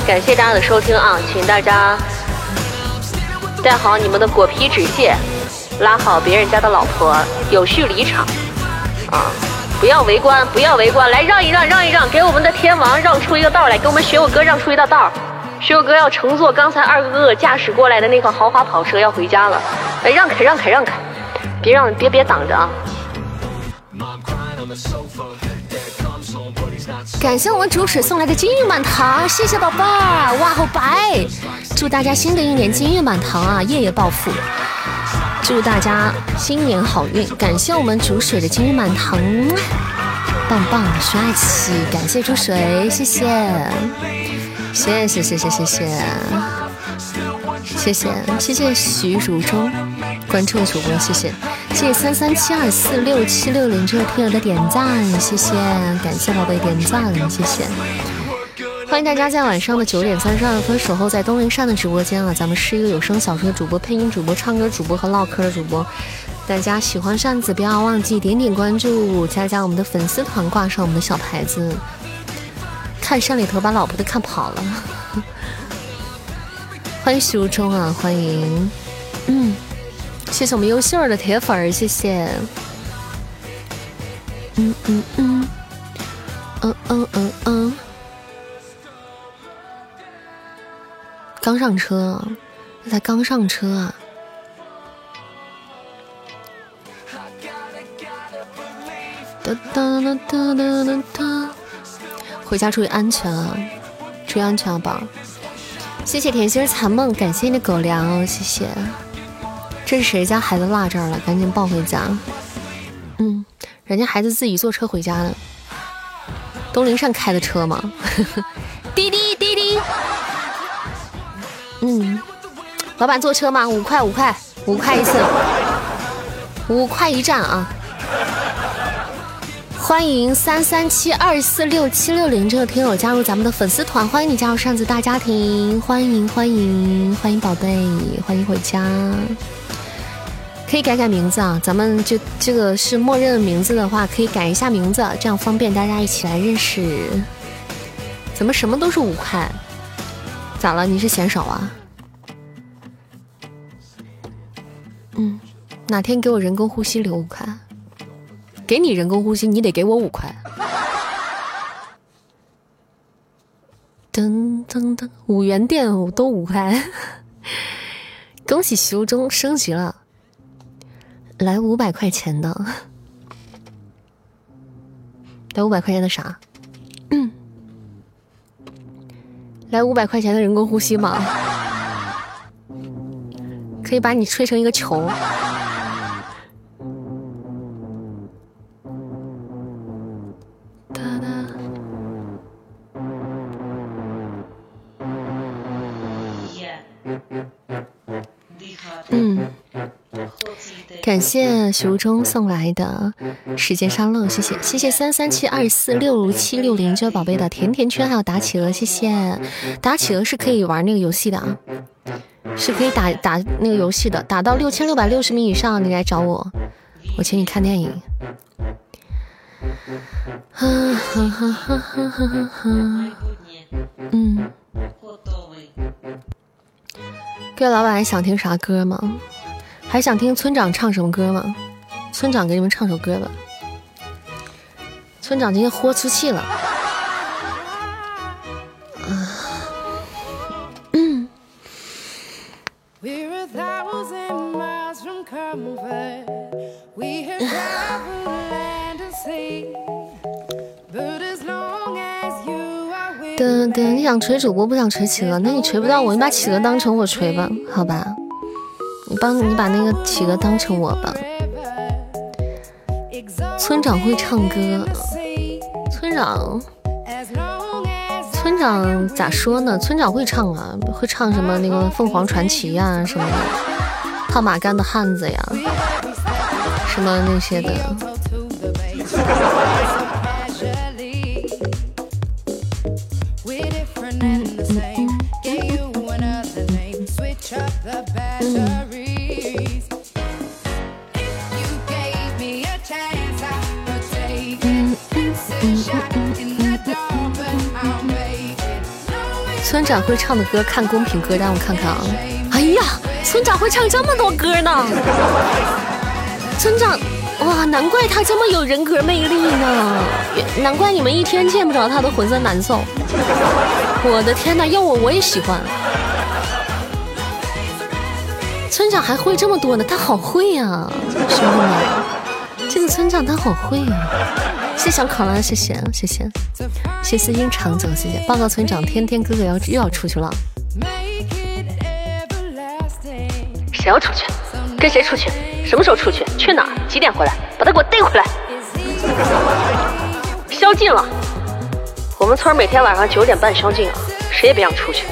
感谢大家的收听啊，请大家带好你们的果皮纸屑，拉好别人家的老婆，有序离场啊！不要围观，不要围观，来让一让，让一让，给我们的天王让出一个道来，给我们学我哥让出一道道。学我哥要乘坐刚才二哥哥驾驶过来的那款豪华跑车要回家了，哎让开，让开，让开，别让，别别挡着啊！感谢我们主水送来的金玉满堂，谢谢宝贝儿，哇好白！祝大家新的一年金玉满堂啊，夜夜暴富！祝大家新年好运！感谢我们煮水的金玉满堂，棒棒的帅气！感谢煮水，谢，谢谢谢谢谢谢，谢谢谢谢谢徐如中关注主播，谢谢。谢谢三三七二四六七六零这位听友的点赞，谢谢，感谢宝贝点赞，谢谢。欢迎大家在晚上的九点三十二分守候在东林善的直播间啊！咱们是一个有声小说的主播、配音主播、唱歌主播和唠嗑的主播。大家喜欢扇子，不要忘记点点关注，加加我们的粉丝团，挂上我们的小牌子。看山里头把老婆都看跑了。欢迎徐如中啊，欢迎，嗯。谢谢我们优秀儿的铁粉儿，谢谢。嗯嗯嗯，嗯嗯嗯嗯。刚上车，才刚上车啊！哒哒哒哒哒哒哒。回家注意安全啊！注意安全啊，宝。谢谢甜心残梦，感谢你的狗粮，哦谢谢。这是谁家孩子落这儿了？赶紧抱回家。嗯，人家孩子自己坐车回家的。东林善开的车吗？<laughs> 滴滴滴滴。嗯，老板坐车吗？五块五块五块一次，五块一站啊！欢迎三三七二四六七六零这个听友加入咱们的粉丝团，欢迎你加入扇子大家庭，欢迎欢迎欢迎宝贝，欢迎回家。可以改改名字啊，咱们就这个是默认的名字的话，可以改一下名字，这样方便大家一起来认识。怎么什么都是五块？咋了？你是嫌少啊？嗯，哪天给我人工呼吸留五块？给你人工呼吸，你得给我五块。噔噔噔，五元店都五块。恭喜徐无中升级了。来五百块钱的，来五百块钱的啥？<clears throat> 来五百块钱的人工呼吸吗？可以把你吹成一个球。嗯感谢徐如中送来的时间沙漏，谢谢谢谢三三七二四六七六零这位宝贝的甜甜圈，还有打企鹅，谢谢打企鹅是可以玩那个游戏的啊，是可以打打那个游戏的，打到六千六百六十米以上你来找我，我请你看电影。啊哈哈哈哈哈！嗯。各位老板还想听啥歌吗？还想听村长唱什么歌吗？村长给你们唱首歌吧。村长今天豁出气了。你想锤主播不想锤企鹅，那你锤不到我，你把企鹅当成我锤吧，好吧？你帮你把那个企鹅当成我吧。村长会唱歌，村长，村长咋说呢？村长会唱啊，会唱什么那个凤凰传奇呀什么的，套马杆的汉子呀，什么那些的。村长会唱的歌，看公屏歌，单我看看啊！哎呀，村长会唱这么多歌呢！村长，哇，难怪他这么有人格魅力呢！难怪你们一天见不着他都浑身难受。我的天哪，要我我也喜欢。村长还会这么多呢，他好会呀，兄弟们，这个村长他好会呀！谢小可了，谢谢谢谢，谢思音长久，谢谢报告村长，天天哥哥要又要出去了，谁要出去？跟谁出去？什么时候出去？去哪儿？几点回来？把他给我逮回来！宵禁了，我们村每天晚上九点半宵禁啊，谁也别想出去。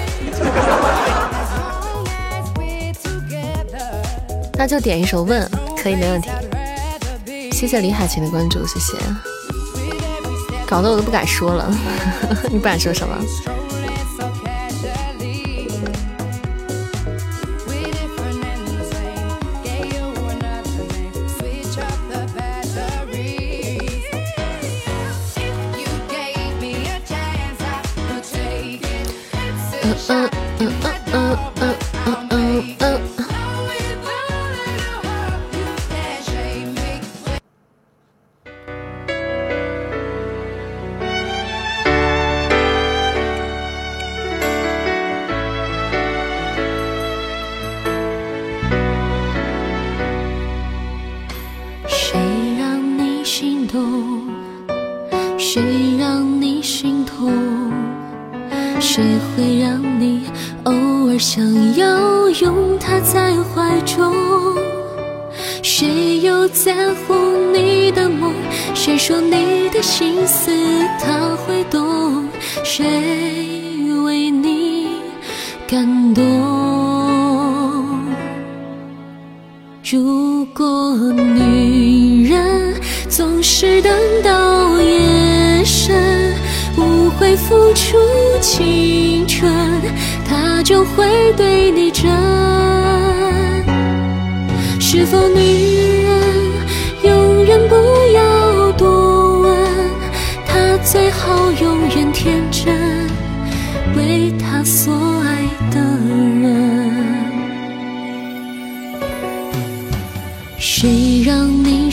那就点一首问，可以没问题。谢谢李海琴的关注，谢谢。搞得我都不敢说了，<laughs> 你不敢说什么？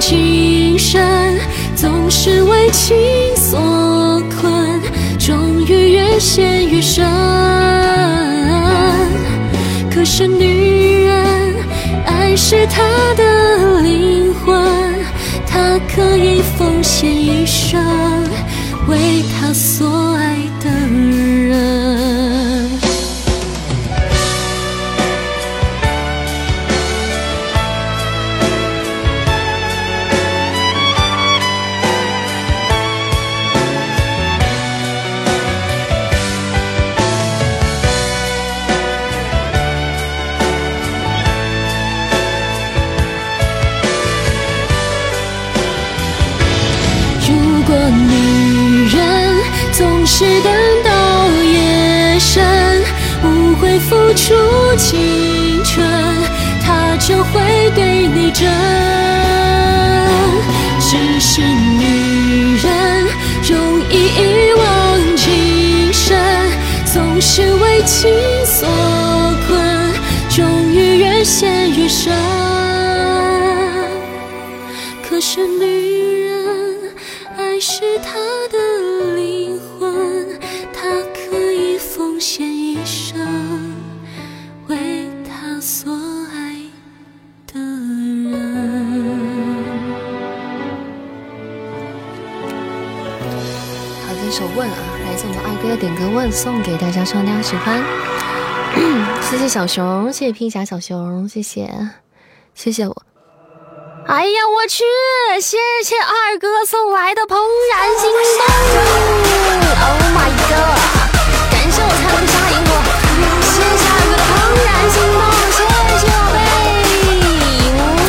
情深总是为情所困终于越陷越深。可是女人爱是她的灵魂她可以奉献一生为她所喜欢。<clears throat> 谢谢小熊，谢谢披甲小熊，谢谢，谢谢我。哎呀，我去！谢谢二哥送来的怦然心动，Oh my god！感谢我灿烂的沙银河，谢谢二哥的怦然心动，谢谢宝贝，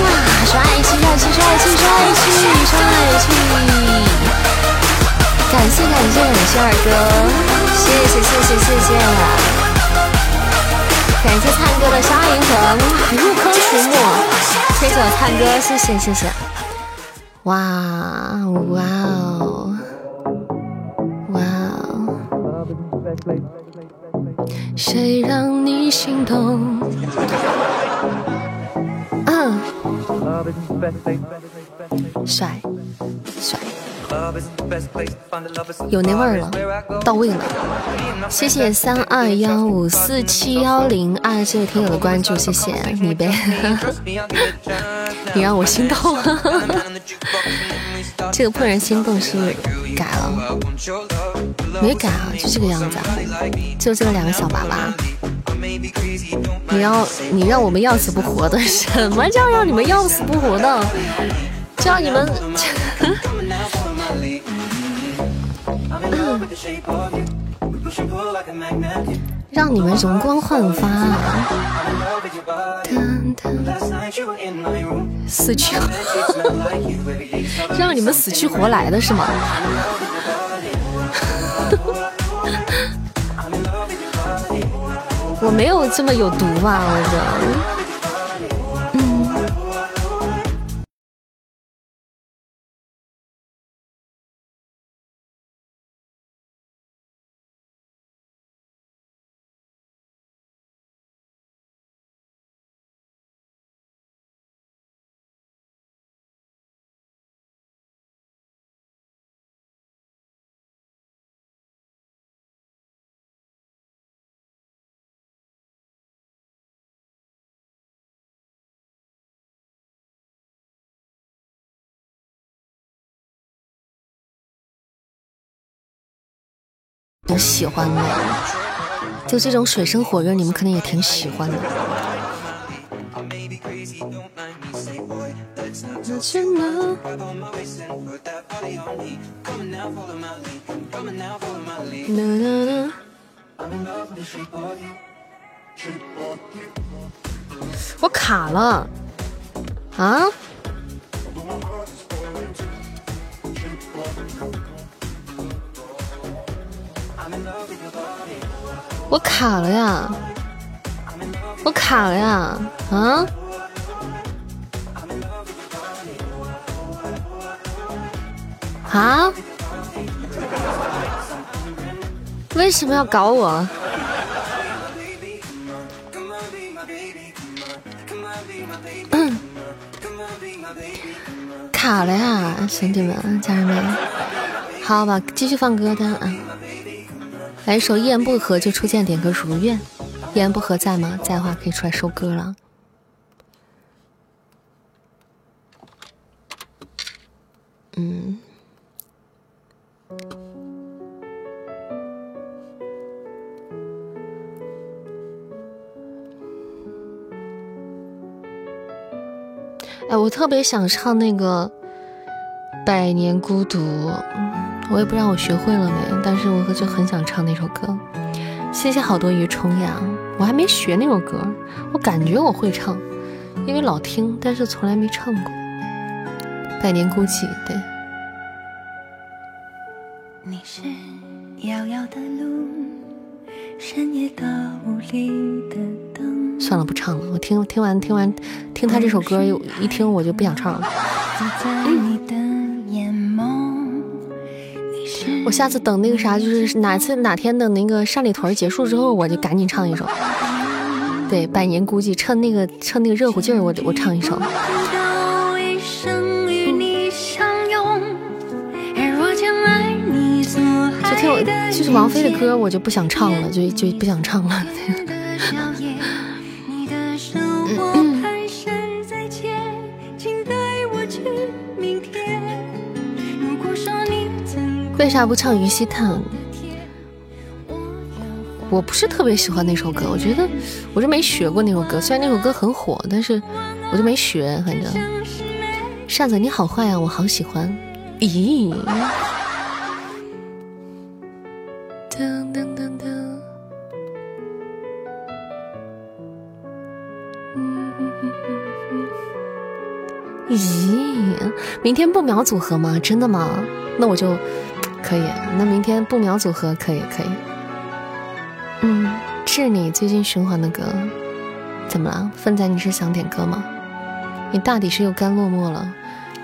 哇，帅气帅气帅气帅气帅气！感谢感谢感谢二哥，谢谢谢谢谢谢，感谢灿哥的沙银河，哇，入坑曲目，谢谢我灿哥，谢谢谢谢，哇哇哦哇哦，谁让你心动？嗯，帅帅。有那味儿了，到位了。谢谢三二幺五四七幺零二这位听友的关注，谢谢你呗，<laughs> 你让我心动。<laughs> 这个怦然心动是改了，没改啊，就这个样子啊，就这个两个小娃娃。你要你让我们要死不活的，什么叫让你们要死不活的？叫你们。<laughs> 让你们容光焕发，死去，让你们死去活来的是吗？我没有这么有毒吧，我的。挺喜欢的，就这种水深火热，你们可能也挺喜欢的。我卡了啊！我卡了呀！我卡了呀！啊！啊！为什么要搞我？<coughs> 卡了呀，兄弟们、家人们，好吧，继续放歌单啊！来一首一言不合就出现点歌如愿，一言不合在吗？在的话可以出来收歌了。嗯，哎，我特别想唱那个《百年孤独》。我也不知道我学会了没，但是我就很想唱那首歌。谢谢好多鱼冲呀，我还没学那首歌，我感觉我会唱，因为老听，但是从来没唱过。百年孤寂，对。你是遥遥的路，算了，不唱了。我听听完听完听他这首歌，一听我就不想唱了。我下次等那个啥，就是哪次哪天的那个山里屯结束之后，我就赶紧唱一首。对，百年孤寂，趁那个趁那个热乎劲儿，我我唱一首。就听我就是王菲的歌，我就不想唱了，就就不想唱了。<laughs> 为啥不唱《于西叹》？我不是特别喜欢那首歌，我觉得我就没学过那首歌。虽然那首歌很火，但是我就没学。反正扇子你好坏啊，我好喜欢。咦？噔噔噔噔。咦？明天不秒组合吗？真的吗？那我就。可以，那明天不秒组合可以可以。嗯，是你最近循环的歌，怎么了？奋仔，你是想点歌吗？你大抵是又干落寞了。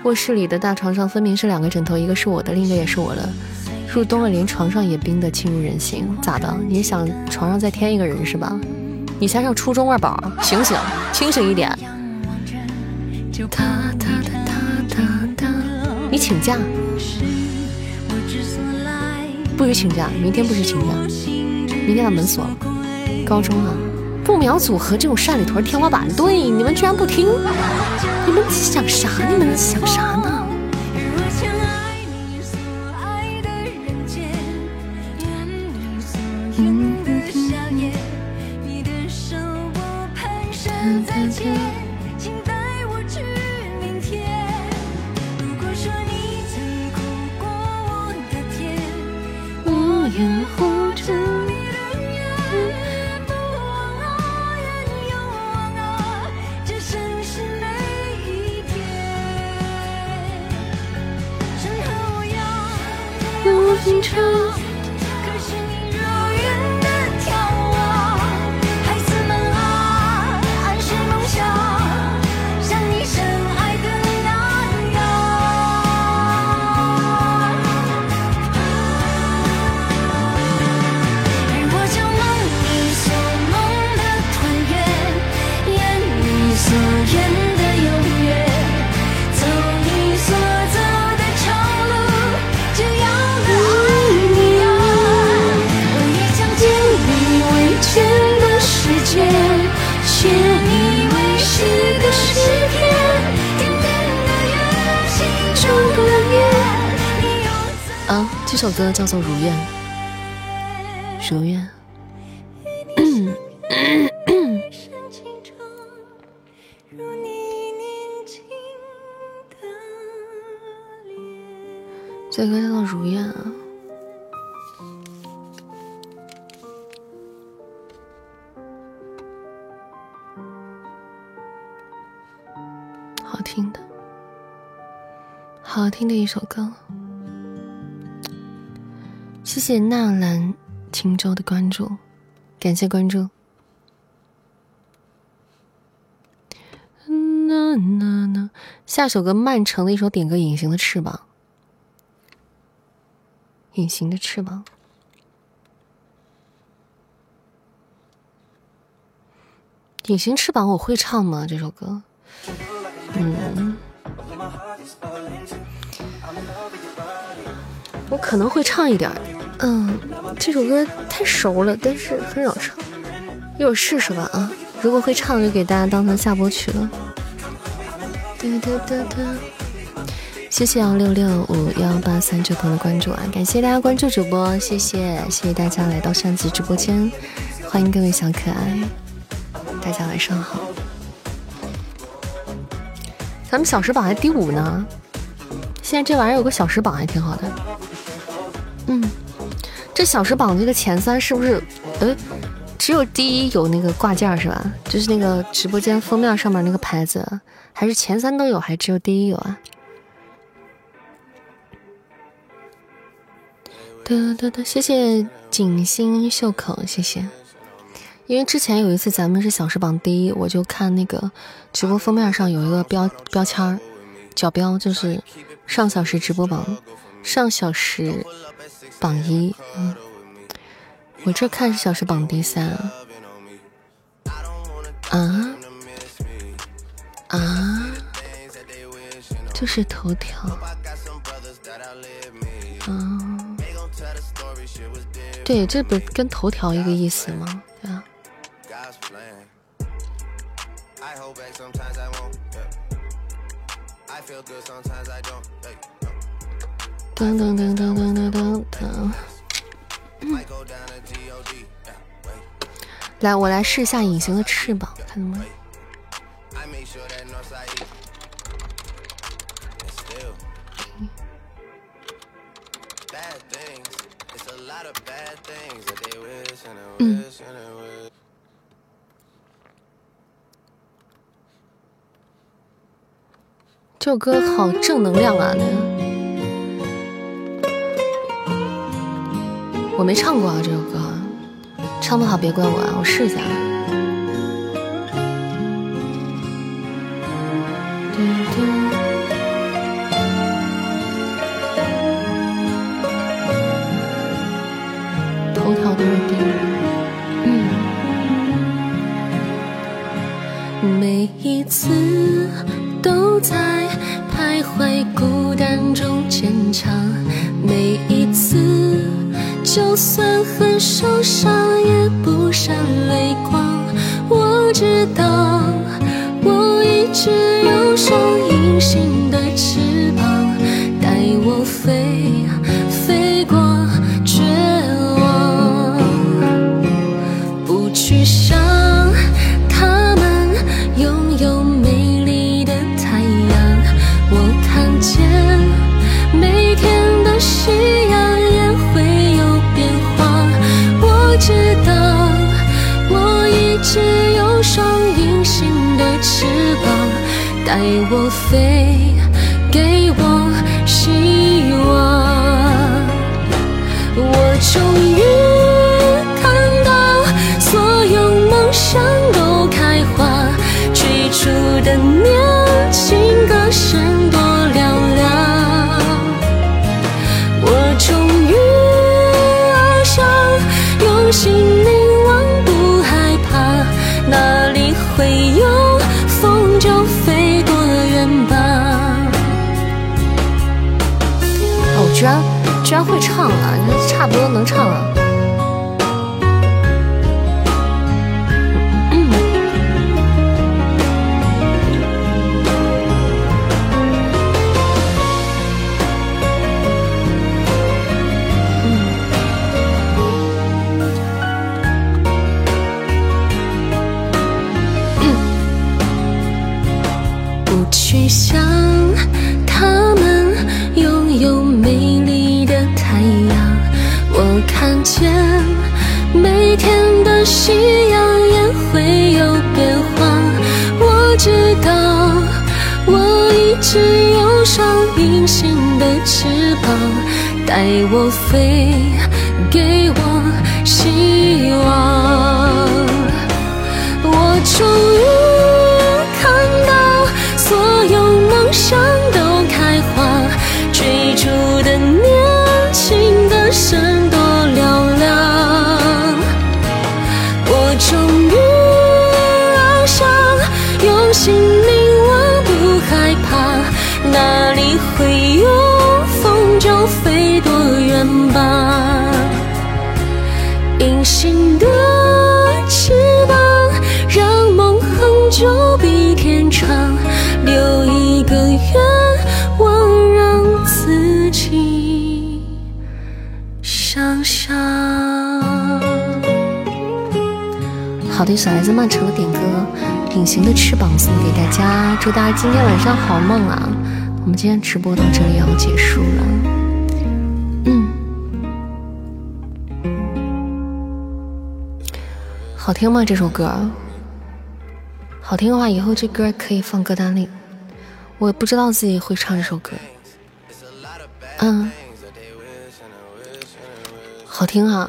卧室里的大床上分明是两个枕头，一个是我的，另一个也是我的。入冬了，连床上也冰得沁入人心。咋的？你想床上再添一个人是吧？你才上初中二宝，醒醒，清醒一点。你请假。不许请假，明天不许请假，明天把门锁了。高中啊，不秒组合这种山里屯天花板，对，你们居然不听，你们想啥？你们想啥呢？叫做《如愿》，如愿。这歌叫做《如愿》啊，好听的，好听的一首歌。谢谢纳兰青州的关注，感谢关注。那那那，下首歌曼城的一首点歌《隐形的翅膀》，隐形的翅膀，隐形翅膀我会唱吗？这首歌，嗯。我可能会唱一点嗯，这首歌太熟了，但是很少唱，一会儿试试吧啊！如果会唱，就给大家当成下播曲了。哒哒哒哒，谢谢幺六六五幺八三这朋友的关注啊！感谢大家关注主播，谢谢谢谢大家来到上集直播间，欢迎各位小可爱，大家晚上好。咱们小时榜还第五呢，现在这玩意儿有个小时榜还挺好的。嗯，这小时榜这个前三是不是？呃，只有第一有那个挂件是吧？就是那个直播间封面上面那个牌子，还是前三都有，还只有第一有啊？得得得，谢谢锦心袖口，谢谢。因为之前有一次咱们是小时榜第一，我就看那个直播封面上有一个标标签儿，角标就是上小时直播榜上小时榜一，嗯，我这看是小时榜第三啊。啊，就是头条。啊，对，这不跟头条一个意思吗？对啊。噔噔噔噔噔噔噔噔。来，我来试一下隐形的翅膀，看能不能。嗯。这首歌好正能量啊！那我没唱过啊，这首歌唱不好别怪我啊，我试一下。头条都是第一，嗯，每一次。都在徘徊孤单中坚强，每一，就算很受伤也不闪泪光。我知道，我一直有双隐形的翅 I will fail. 居然会唱了，差不多能唱了。新的翅膀，带我飞，给我希望。我终于看到所有梦想都开花，追逐好的，小孩子们，成了点歌。隐形的翅膀送给大家，祝大家今天晚上好梦啊！我们今天直播到这里要结束了，嗯，好听吗？这首歌好听的话，以后这歌可以放歌单里。我不知道自己会唱这首歌，嗯，好听啊，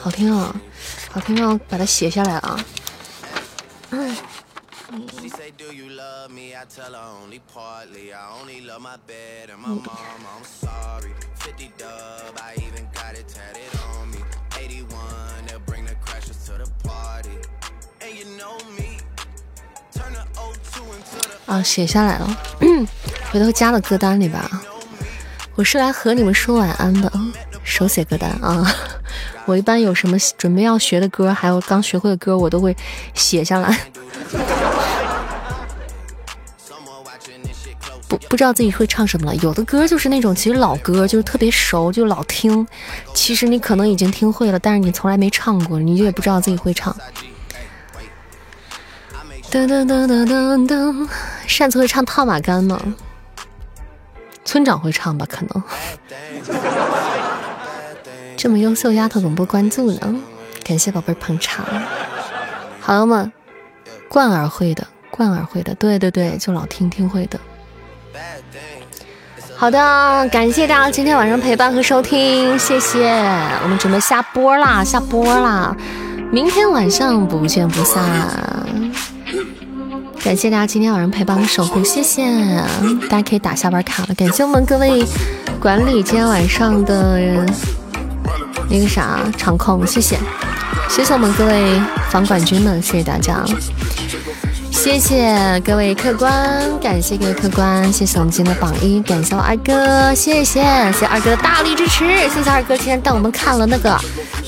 好听啊，好听啊！把它写下来啊。嗯。啊，写下来了，<clears throat> 回头加到歌单里吧。我是来和你们说晚安的，手写歌单啊。<laughs> 我一般有什么准备要学的歌，还有刚学会的歌，我都会写下来。<laughs> 不不知道自己会唱什么了。有的歌就是那种其实老歌，就是特别熟，就老听。其实你可能已经听会了，但是你从来没唱过，你就也不知道自己会唱。噔噔噔噔噔噔，扇子会唱《套马杆》吗？村长会唱吧，可能。这么优秀丫头怎么不关注呢？感谢宝贝捧场。好了吗？贯耳会的，贯耳会的，对对对，就老听听会的。好的，感谢大家今天晚上陪伴和收听，谢谢。我们准备下播啦，下播啦，明天晚上不见不散。感谢大家今天晚上陪伴和守护，谢谢大家可以打下班卡了。感谢我们各位管理今天晚上的人那个啥场控，谢谢，谢谢我们各位房管军们，谢谢大家，谢谢各位客官，感谢各位客官，谢谢我们今天的榜一，感谢我二哥，谢谢谢谢二哥的大力支持，谢谢二哥今天带我们看了那个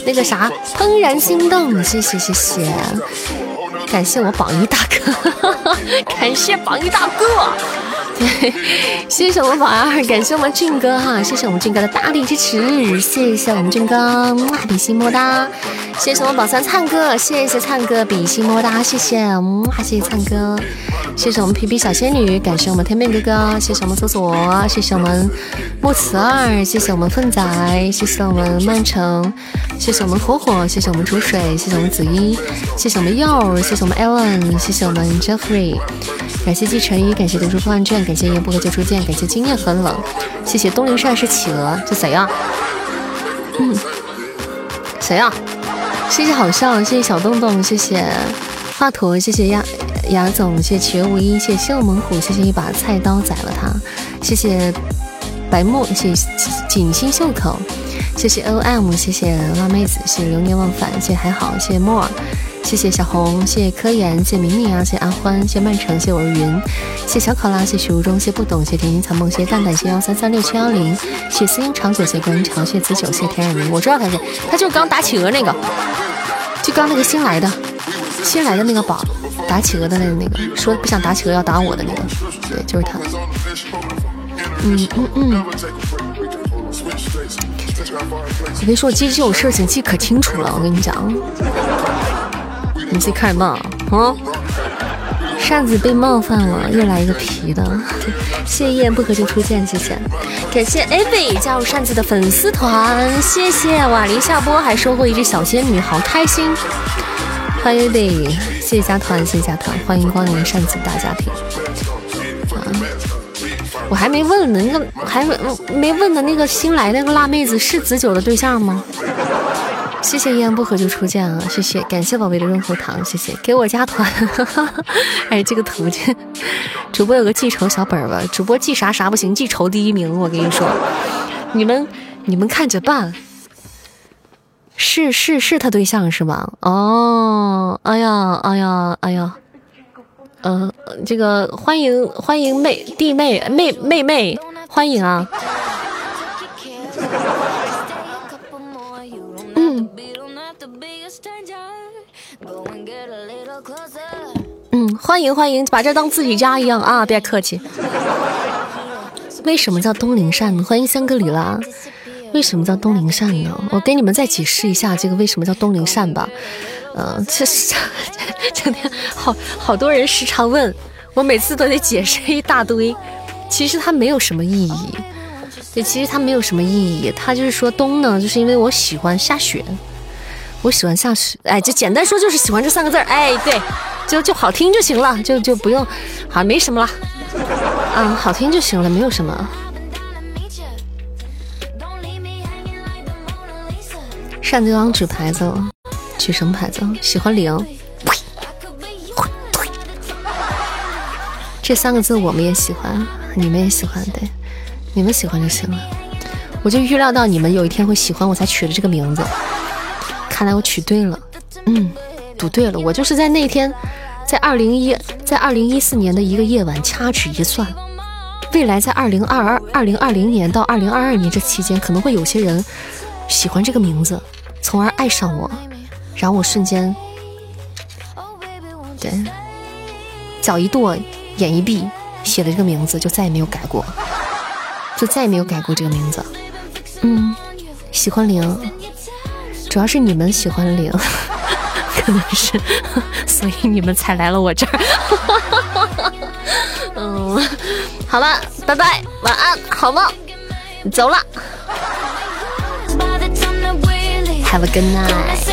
那个啥怦然心动，谢谢谢谢。感谢我榜一。大哥，感谢榜一。大哥，谢谢我们榜二，感谢我们俊哥哈，谢谢我们俊哥的大力支持，谢谢我们俊哥，比心么哒，谢谢我们榜三灿哥，谢谢灿哥比心么哒，谢谢，哇谢谢灿哥，谢谢我们皮皮小仙女，感谢我们天命哥哥，谢谢我们搜索，谢谢我们木慈二，谢谢我们凤仔，谢谢我们曼城。谢谢我们火火，谢谢我们楚水，谢谢我们子怡，谢谢我们柚，谢谢我们 Ellen，谢谢我们 Jeffrey，感谢季晨宇，感谢读书破万卷，感谢烟波和旧初见，感谢经验很冷，谢谢东陵善是企鹅，这谁呀？嗯，谁呀？谢谢好笑，谢谢小洞洞，谢谢华佗，谢谢亚亚总，谢谢七月无一，谢谢西猛虎，谢谢一把菜刀宰了他，谢谢白墨，谢谢锦心袖口。谢谢 O M，谢谢辣妹子，谢谢流年忘返，谢谢还好，谢谢莫尔，谢谢小红，谢谢科研，谢明明啊，谢阿欢，谢曼城，谢谢我是云，谢小考拉，谢谢许如中，谢不懂，谢谢甜心草梦，谢谢蛋蛋，谢幺三三六七幺零，谢谢思音长久，谢谢观音桥，谢子九，谢谢田冉明，我知道他是，他就是刚打企鹅那个，就刚那个新来的，新来的那个宝，打企鹅的那个那个，说不想打企鹅要打我的那个，对，就是他，嗯嗯嗯。我跟你说，我记这种事情记可清楚了。我跟你讲，你自己看什么？啊？扇子被冒犯了，又来一个皮的。<laughs> 谢谢一言不合就出现，谢谢。感谢 Av 加入扇子的粉丝团，谢谢瓦林下播还收获一只小仙女，好开心。欢迎 Av，谢谢加团，谢谢加团，欢迎光临扇子大家庭。啊我还没问呢，那个还没没问的那个新来那个辣妹子是子九的对象吗？谢谢一言不合就出剑啊！谢谢，感谢宝贝的润喉糖，谢谢给我加团。<laughs> 哎，这个图片，主播有个记仇小本本，主播记啥啥不行，记仇第一名。我跟你说，你们你们看着办。是是是他对象是吧？哦，哎呀哎呀哎呀。嗯，这个欢迎欢迎妹弟妹妹妹妹，欢迎啊！嗯，欢迎欢迎，把这当自己家一样啊！别客气。为什么叫东陵善？欢迎香格里拉。为什么叫东陵善呢？我给你们再解释一下这个为什么叫东陵善吧。嗯，这是整天好好多人时常问我，每次都得解释一大堆。其实它没有什么意义，对，其实它没有什么意义。它就是说冬呢，就是因为我喜欢下雪，我喜欢下雪。哎，就简单说就是喜欢这三个字儿。哎，对，就就好听就行了，就就不用，好像没什么了。嗯，好听就行了，没有什么。扇子有张纸牌子了，举什么牌子？喜欢零。这三个字我们也喜欢，你们也喜欢，对，你们喜欢就行了。我就预料到你们有一天会喜欢我才取的这个名字，看来我取对了，嗯，赌对了。我就是在那天，在二零一，在二零一四年的一个夜晚掐指一算，未来在二零二二、二零二零年到二零二二年这期间，可能会有些人喜欢这个名字，从而爱上我，然后我瞬间，对，脚一跺，眼一闭，写了这个名字，就再也没有改过，就再也没有改过这个名字。嗯，喜欢零，主要是你们喜欢零，<laughs> 可能是，<laughs> 所以你们才来了我这儿。<laughs> 嗯，好了，拜拜，晚安，好梦，走了，Have a good night。